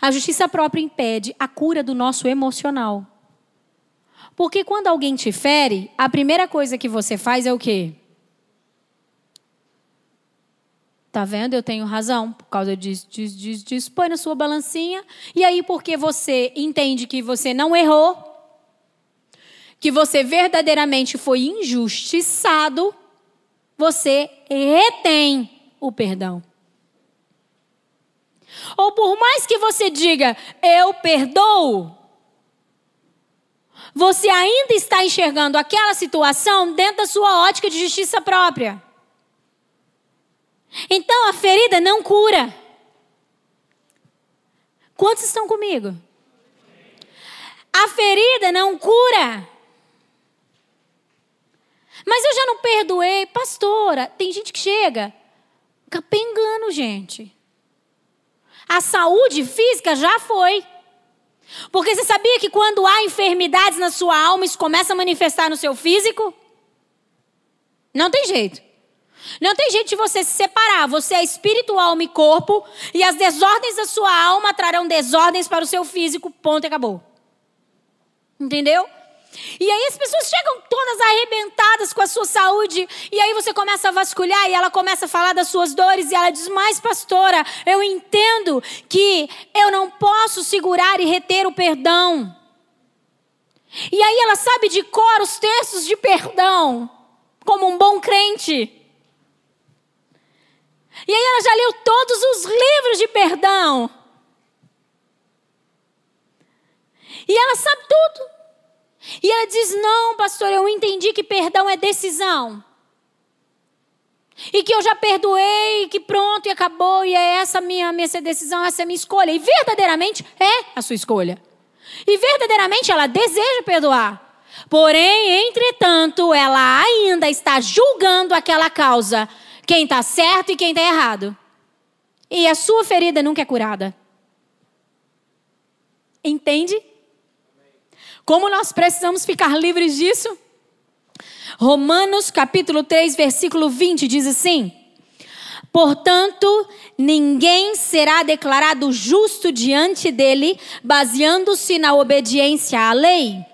A justiça própria impede a cura do nosso emocional. Porque quando alguém te fere, a primeira coisa que você faz é o quê? Tá vendo? Eu tenho razão por causa disso, disso, disso, disso. Põe na sua balancinha. E aí, porque você entende que você não errou, que você verdadeiramente foi injustiçado, você retém o perdão. Ou por mais que você diga, eu perdoo, você ainda está enxergando aquela situação dentro da sua ótica de justiça própria. Então a ferida não cura. Quantos estão comigo? A ferida não cura. Já não perdoei. Pastora, tem gente que chega capengando, gente. A saúde física já foi. Porque você sabia que quando há enfermidades na sua alma, isso começa a manifestar no seu físico? Não tem jeito. Não tem jeito de você se separar. Você é espírito, alma e corpo, e as desordens da sua alma trarão desordens para o seu físico. Ponto e acabou. Entendeu? E aí as pessoas chegam todas arrebentadas com a sua saúde, e aí você começa a vasculhar e ela começa a falar das suas dores e ela diz: "Mas pastora, eu entendo que eu não posso segurar e reter o perdão". E aí ela sabe de cor os textos de perdão, como um bom crente. E aí ela já leu todos os livros de perdão. E ela sabe tudo. E ela diz: Não, pastor, eu entendi que perdão é decisão. E que eu já perdoei, que pronto, e acabou, e é essa minha, minha decisão, essa é a minha escolha. E verdadeiramente é a sua escolha. E verdadeiramente ela deseja perdoar. Porém, entretanto, ela ainda está julgando aquela causa quem está certo e quem está errado. E a sua ferida nunca é curada. Entende? Como nós precisamos ficar livres disso? Romanos capítulo 3, versículo 20 diz assim: Portanto, ninguém será declarado justo diante dele, baseando-se na obediência à lei.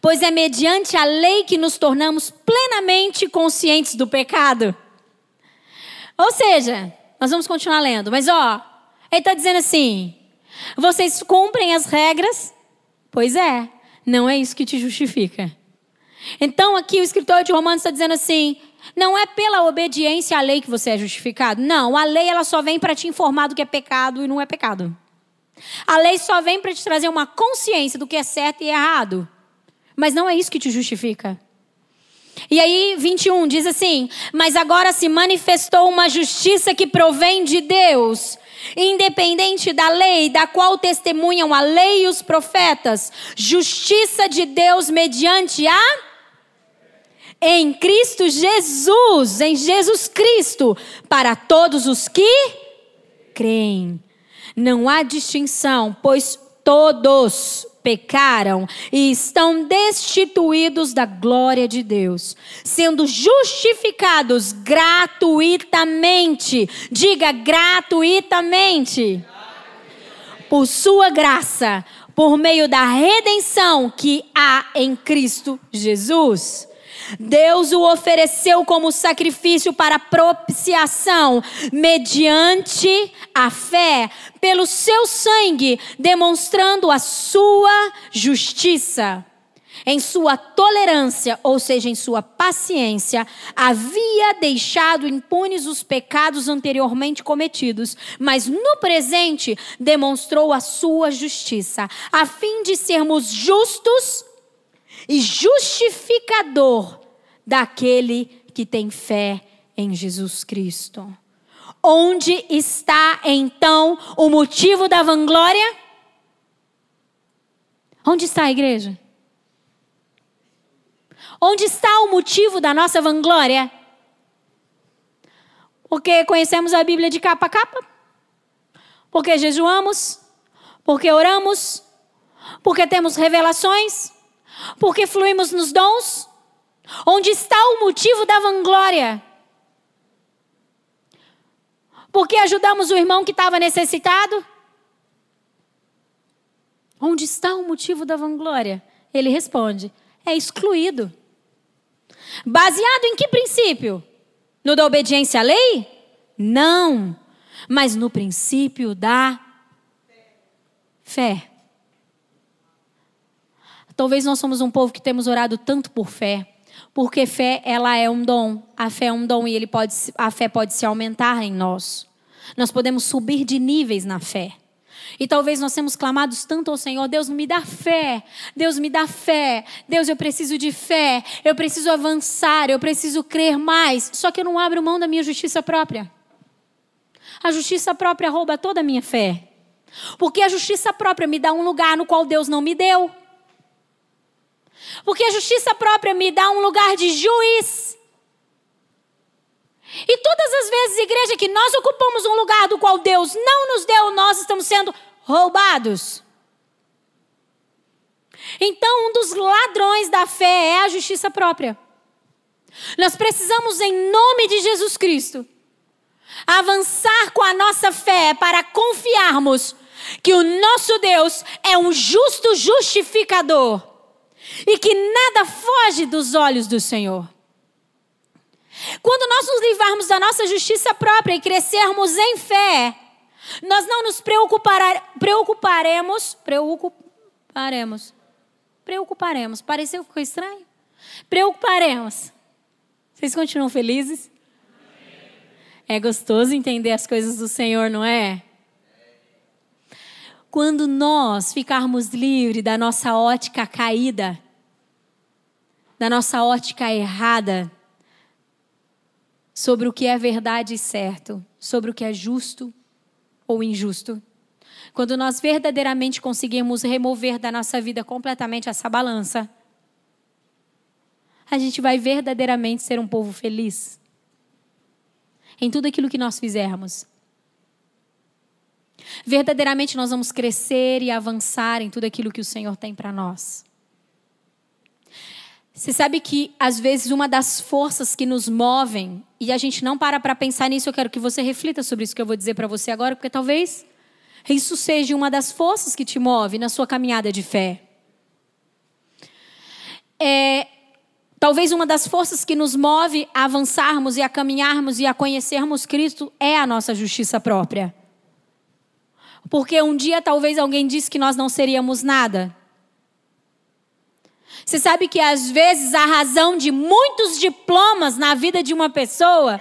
Pois é mediante a lei que nos tornamos plenamente conscientes do pecado. Ou seja, nós vamos continuar lendo, mas ó, ele está dizendo assim: vocês cumprem as regras? Pois é, não é isso que te justifica. Então aqui o escritor de Romanos está dizendo assim: não é pela obediência à lei que você é justificado. Não, a lei ela só vem para te informar do que é pecado e não é pecado. A lei só vem para te trazer uma consciência do que é certo e errado. Mas não é isso que te justifica. E aí, 21 diz assim: Mas agora se manifestou uma justiça que provém de Deus, independente da lei, da qual testemunham a lei e os profetas, justiça de Deus mediante a. Em Cristo Jesus, em Jesus Cristo, para todos os que creem. Não há distinção, pois todos pecaram e estão destituídos da glória de Deus, sendo justificados gratuitamente. Diga gratuitamente. Por sua graça, por meio da redenção que há em Cristo Jesus. Deus o ofereceu como sacrifício para propiciação, mediante a fé, pelo seu sangue, demonstrando a sua justiça. Em sua tolerância, ou seja, em sua paciência, havia deixado impunes os pecados anteriormente cometidos, mas no presente demonstrou a sua justiça, a fim de sermos justos e justificador daquele que tem fé em Jesus Cristo. Onde está então o motivo da vanglória? Onde está a igreja? Onde está o motivo da nossa vanglória? Porque conhecemos a Bíblia de capa a capa? Porque jejuamos? Porque oramos? Porque temos revelações? Porque fluímos nos dons? Onde está o motivo da vanglória? Porque ajudamos o irmão que estava necessitado? Onde está o motivo da vanglória? Ele responde: é excluído. Baseado em que princípio? No da obediência à lei? Não, mas no princípio da fé. Talvez nós somos um povo que temos orado tanto por fé, porque fé, ela é um dom. A fé é um dom e ele pode, a fé pode se aumentar em nós. Nós podemos subir de níveis na fé. E talvez nós temos clamado tanto ao Senhor, Deus me dá fé, Deus me dá fé, Deus eu preciso de fé, eu preciso avançar, eu preciso crer mais. Só que eu não abro mão da minha justiça própria. A justiça própria rouba toda a minha fé. Porque a justiça própria me dá um lugar no qual Deus não me deu. Porque a justiça própria me dá um lugar de juiz E todas as vezes, igreja, que nós ocupamos um lugar do qual Deus não nos deu, nós estamos sendo roubados. Então, um dos ladrões da fé é a justiça própria. Nós precisamos, em nome de Jesus Cristo, avançar com a nossa fé para confiarmos que o nosso Deus é um justo justificador e que nada foge dos olhos do Senhor. Quando nós nos livrarmos da nossa justiça própria e crescermos em fé, nós não nos preocupar, preocuparemos, preocuparemos, preocuparemos. Pareceu que ficou estranho? Preocuparemos. Vocês continuam felizes? É gostoso entender as coisas do Senhor, não é? Quando nós ficarmos livres da nossa ótica caída, da nossa ótica errada, sobre o que é verdade e certo, sobre o que é justo ou injusto. Quando nós verdadeiramente conseguirmos remover da nossa vida completamente essa balança, a gente vai verdadeiramente ser um povo feliz em tudo aquilo que nós fizermos. Verdadeiramente nós vamos crescer e avançar em tudo aquilo que o Senhor tem para nós. Você sabe que às vezes uma das forças que nos movem, e a gente não para para pensar nisso, eu quero que você reflita sobre isso que eu vou dizer para você agora, porque talvez isso seja uma das forças que te move na sua caminhada de fé. É, talvez uma das forças que nos move a avançarmos e a caminharmos e a conhecermos Cristo é a nossa justiça própria. Porque um dia talvez alguém disse que nós não seríamos nada. Você sabe que às vezes a razão de muitos diplomas na vida de uma pessoa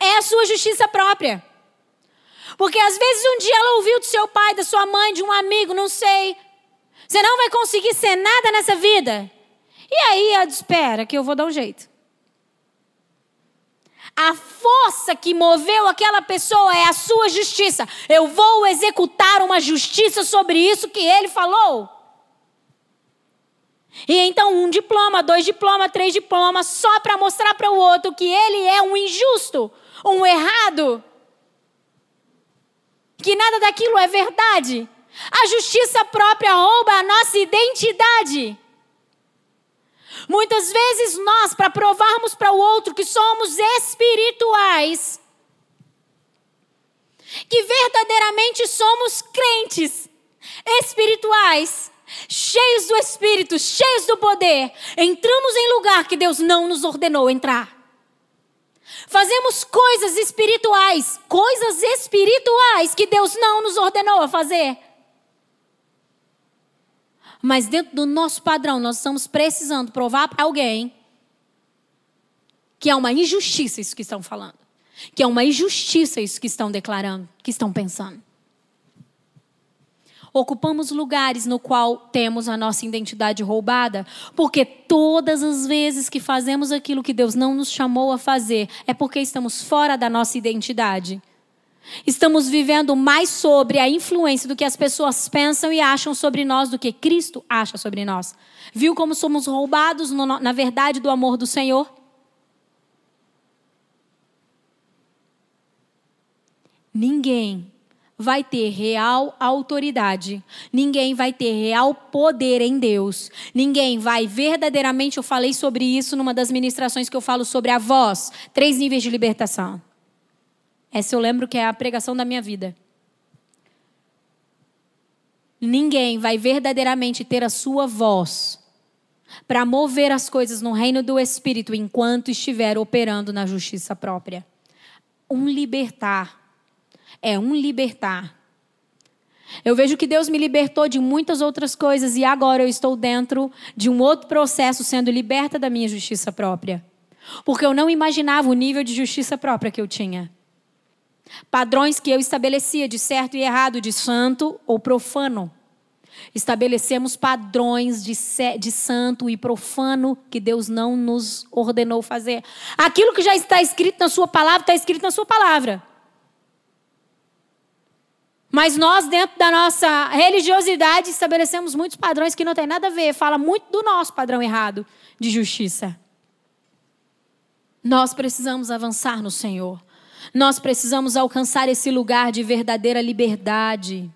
é a sua justiça própria. Porque às vezes um dia ela ouviu do seu pai, da sua mãe, de um amigo, não sei. Você não vai conseguir ser nada nessa vida. E aí ela espera que eu vou dar um jeito. A força que moveu aquela pessoa é a sua justiça. Eu vou executar uma justiça sobre isso que ele falou. E então um diploma, dois diplomas, três diplomas, só para mostrar para o outro que ele é um injusto, um errado. Que nada daquilo é verdade. A justiça própria rouba a nossa identidade. Muitas vezes nós, para provarmos para o outro que somos espirituais, que verdadeiramente somos crentes espirituais, cheios do Espírito, cheios do poder, entramos em lugar que Deus não nos ordenou entrar. Fazemos coisas espirituais, coisas espirituais que Deus não nos ordenou a fazer. Mas dentro do nosso padrão, nós estamos precisando provar para alguém que é uma injustiça isso que estão falando. Que é uma injustiça isso que estão declarando, que estão pensando ocupamos lugares no qual temos a nossa identidade roubada, porque todas as vezes que fazemos aquilo que Deus não nos chamou a fazer, é porque estamos fora da nossa identidade. Estamos vivendo mais sobre a influência do que as pessoas pensam e acham sobre nós do que Cristo acha sobre nós. Viu como somos roubados no, na verdade do amor do Senhor? Ninguém vai ter real autoridade, ninguém vai ter real poder em Deus, ninguém vai verdadeiramente. Eu falei sobre isso numa das ministrações que eu falo sobre a voz, três níveis de libertação. Essa eu lembro que é a pregação da minha vida. Ninguém vai verdadeiramente ter a sua voz para mover as coisas no reino do Espírito enquanto estiver operando na justiça própria. Um libertar é um libertar. Eu vejo que Deus me libertou de muitas outras coisas e agora eu estou dentro de um outro processo sendo liberta da minha justiça própria. Porque eu não imaginava o nível de justiça própria que eu tinha. Padrões que eu estabelecia de certo e errado, de santo ou profano. Estabelecemos padrões de, de santo e profano que Deus não nos ordenou fazer. Aquilo que já está escrito na Sua palavra, está escrito na Sua palavra. Mas nós, dentro da nossa religiosidade, estabelecemos muitos padrões que não tem nada a ver, fala muito do nosso padrão errado de justiça. Nós precisamos avançar no Senhor. Nós precisamos alcançar esse lugar de verdadeira liberdade.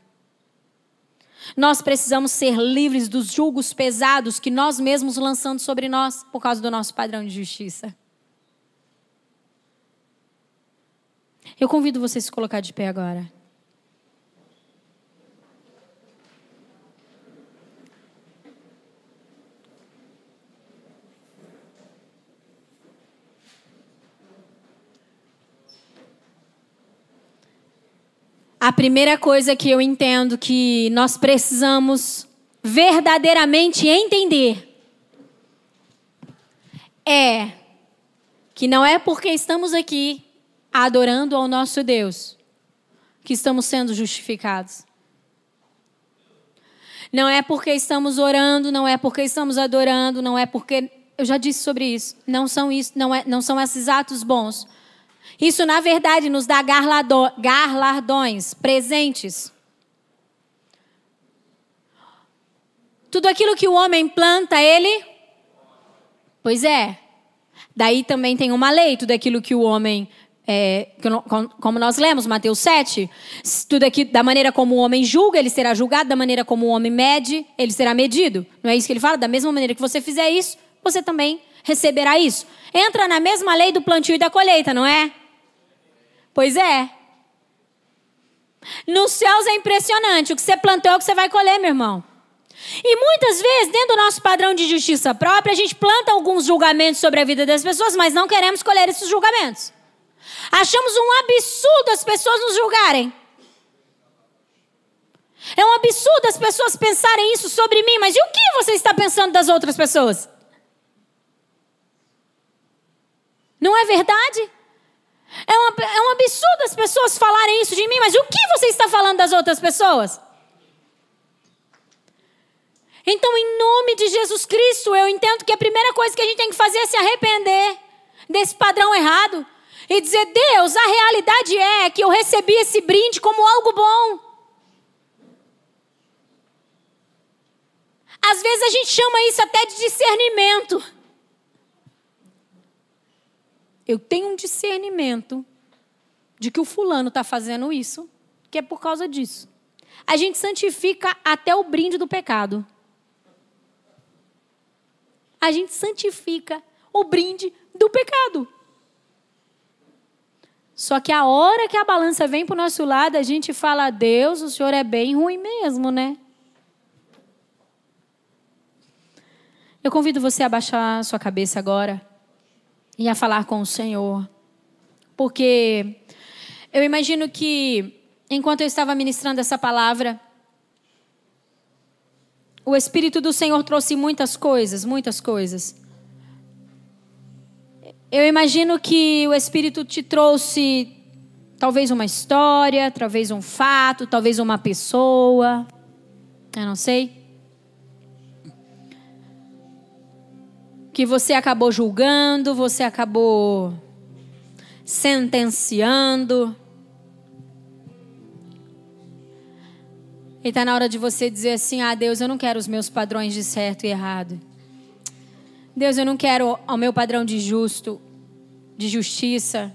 Nós precisamos ser livres dos julgos pesados que nós mesmos lançamos sobre nós por causa do nosso padrão de justiça. Eu convido você a se colocar de pé agora. A primeira coisa que eu entendo que nós precisamos verdadeiramente entender é que não é porque estamos aqui adorando ao nosso Deus que estamos sendo justificados. Não é porque estamos orando, não é porque estamos adorando, não é porque eu já disse sobre isso. Não são isso, não, é, não são esses atos bons isso, na verdade, nos dá galardões, presentes. Tudo aquilo que o homem planta, ele. Pois é. Daí também tem uma lei, tudo aquilo que o homem. É, como nós lemos, Mateus 7, tudo aqui, da maneira como o homem julga, ele será julgado, da maneira como o homem mede, ele será medido. Não é isso que ele fala? Da mesma maneira que você fizer isso, você também receberá isso. Entra na mesma lei do plantio e da colheita, não é? Pois é. Nos céus é impressionante. O que você plantou é o que você vai colher, meu irmão. E muitas vezes, dentro do nosso padrão de justiça própria, a gente planta alguns julgamentos sobre a vida das pessoas, mas não queremos colher esses julgamentos. Achamos um absurdo as pessoas nos julgarem. É um absurdo as pessoas pensarem isso sobre mim, mas e o que você está pensando das outras pessoas? Não é verdade? É, uma, é um absurdo as pessoas falarem isso de mim, mas o que você está falando das outras pessoas? Então, em nome de Jesus Cristo, eu entendo que a primeira coisa que a gente tem que fazer é se arrepender desse padrão errado e dizer: Deus, a realidade é que eu recebi esse brinde como algo bom. Às vezes a gente chama isso até de discernimento eu tenho um discernimento de que o fulano está fazendo isso, que é por causa disso. A gente santifica até o brinde do pecado. A gente santifica o brinde do pecado. Só que a hora que a balança vem para o nosso lado, a gente fala: Deus, o Senhor é bem ruim mesmo, né? Eu convido você a baixar a sua cabeça agora e a falar com o Senhor. Porque eu imagino que, enquanto eu estava ministrando essa palavra, o Espírito do Senhor trouxe muitas coisas, muitas coisas. Eu imagino que o Espírito te trouxe talvez uma história, talvez um fato, talvez uma pessoa. Eu não sei. Que você acabou julgando, você acabou sentenciando. E está na hora de você dizer assim: Ah, Deus, eu não quero os meus padrões de certo e errado. Deus, eu não quero o meu padrão de justo, de justiça,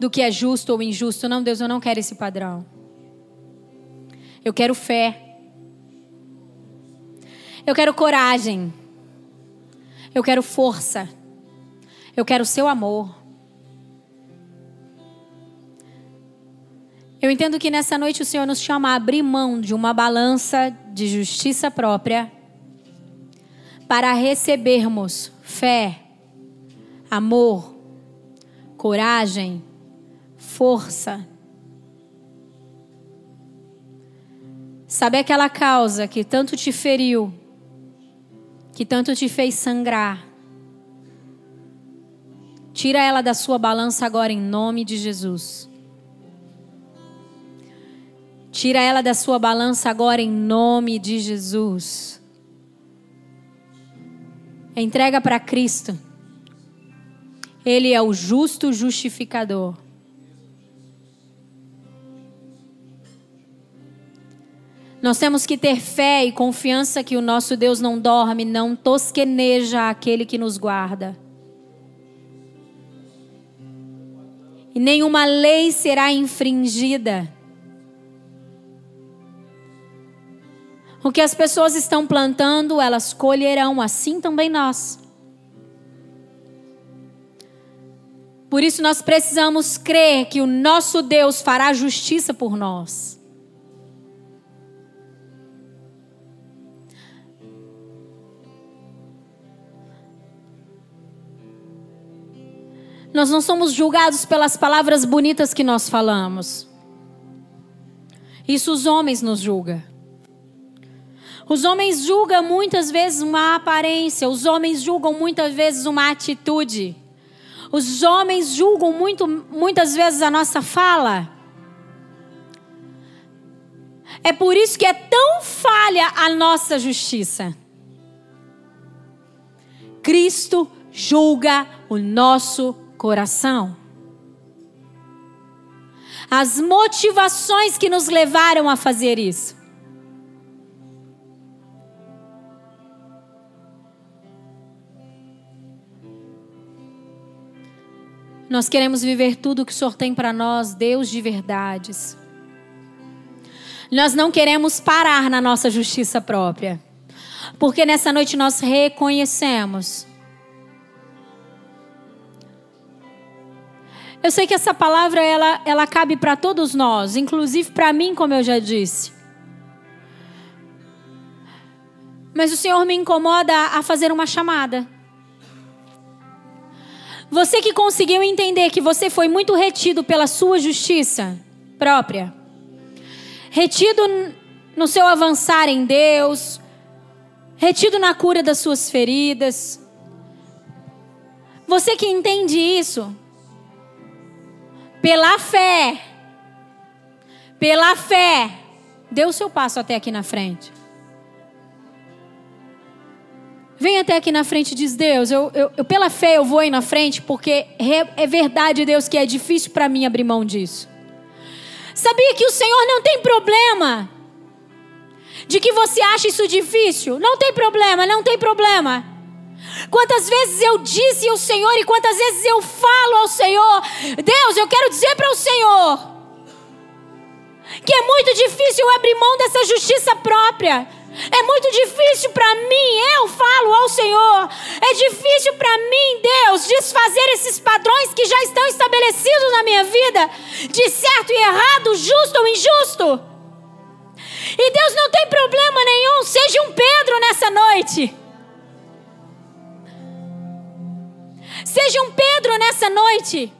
do que é justo ou injusto. Não, Deus, eu não quero esse padrão. Eu quero fé. Eu quero coragem. Eu quero força. Eu quero o seu amor. Eu entendo que nessa noite o Senhor nos chama a abrir mão de uma balança de justiça própria para recebermos fé, amor, coragem, força. Sabe aquela causa que tanto te feriu, que tanto te fez sangrar. Tira ela da sua balança agora em nome de Jesus. Tira ela da sua balança agora em nome de Jesus. Entrega para Cristo. Ele é o justo justificador. Nós temos que ter fé e confiança que o nosso Deus não dorme, não tosqueneja aquele que nos guarda. e nenhuma lei será infringida. O que as pessoas estão plantando, elas colherão, assim também nós. Por isso nós precisamos crer que o nosso Deus fará justiça por nós. Nós não somos julgados pelas palavras bonitas que nós falamos. Isso os homens nos julgam. Os homens julgam muitas vezes uma aparência, os homens julgam muitas vezes uma atitude. Os homens julgam muito, muitas vezes a nossa fala. É por isso que é tão falha a nossa justiça. Cristo julga o nosso coração. As motivações que nos levaram a fazer isso. Nós queremos viver tudo que o Senhor tem para nós, Deus de verdades. Nós não queremos parar na nossa justiça própria. Porque nessa noite nós reconhecemos. Eu sei que essa palavra ela, ela cabe para todos nós, inclusive para mim, como eu já disse. Mas o Senhor me incomoda a fazer uma chamada. Você que conseguiu entender que você foi muito retido pela sua justiça própria, retido no seu avançar em Deus, retido na cura das suas feridas. Você que entende isso, pela fé, pela fé, dê o seu passo até aqui na frente. Vem até aqui na frente diz: Deus, eu, eu, eu, pela fé eu vou aí na frente, porque é verdade, Deus, que é difícil para mim abrir mão disso. Sabia que o Senhor não tem problema de que você acha isso difícil? Não tem problema, não tem problema. Quantas vezes eu disse ao Senhor e quantas vezes eu falo ao Senhor: Deus, eu quero dizer para o Senhor que é muito difícil abrir mão dessa justiça própria. É muito difícil para mim, eu falo ao Senhor. É difícil para mim, Deus, desfazer esses padrões que já estão estabelecidos na minha vida, de certo e errado, justo ou injusto. E Deus não tem problema nenhum, seja um Pedro nessa noite. Seja um Pedro nessa noite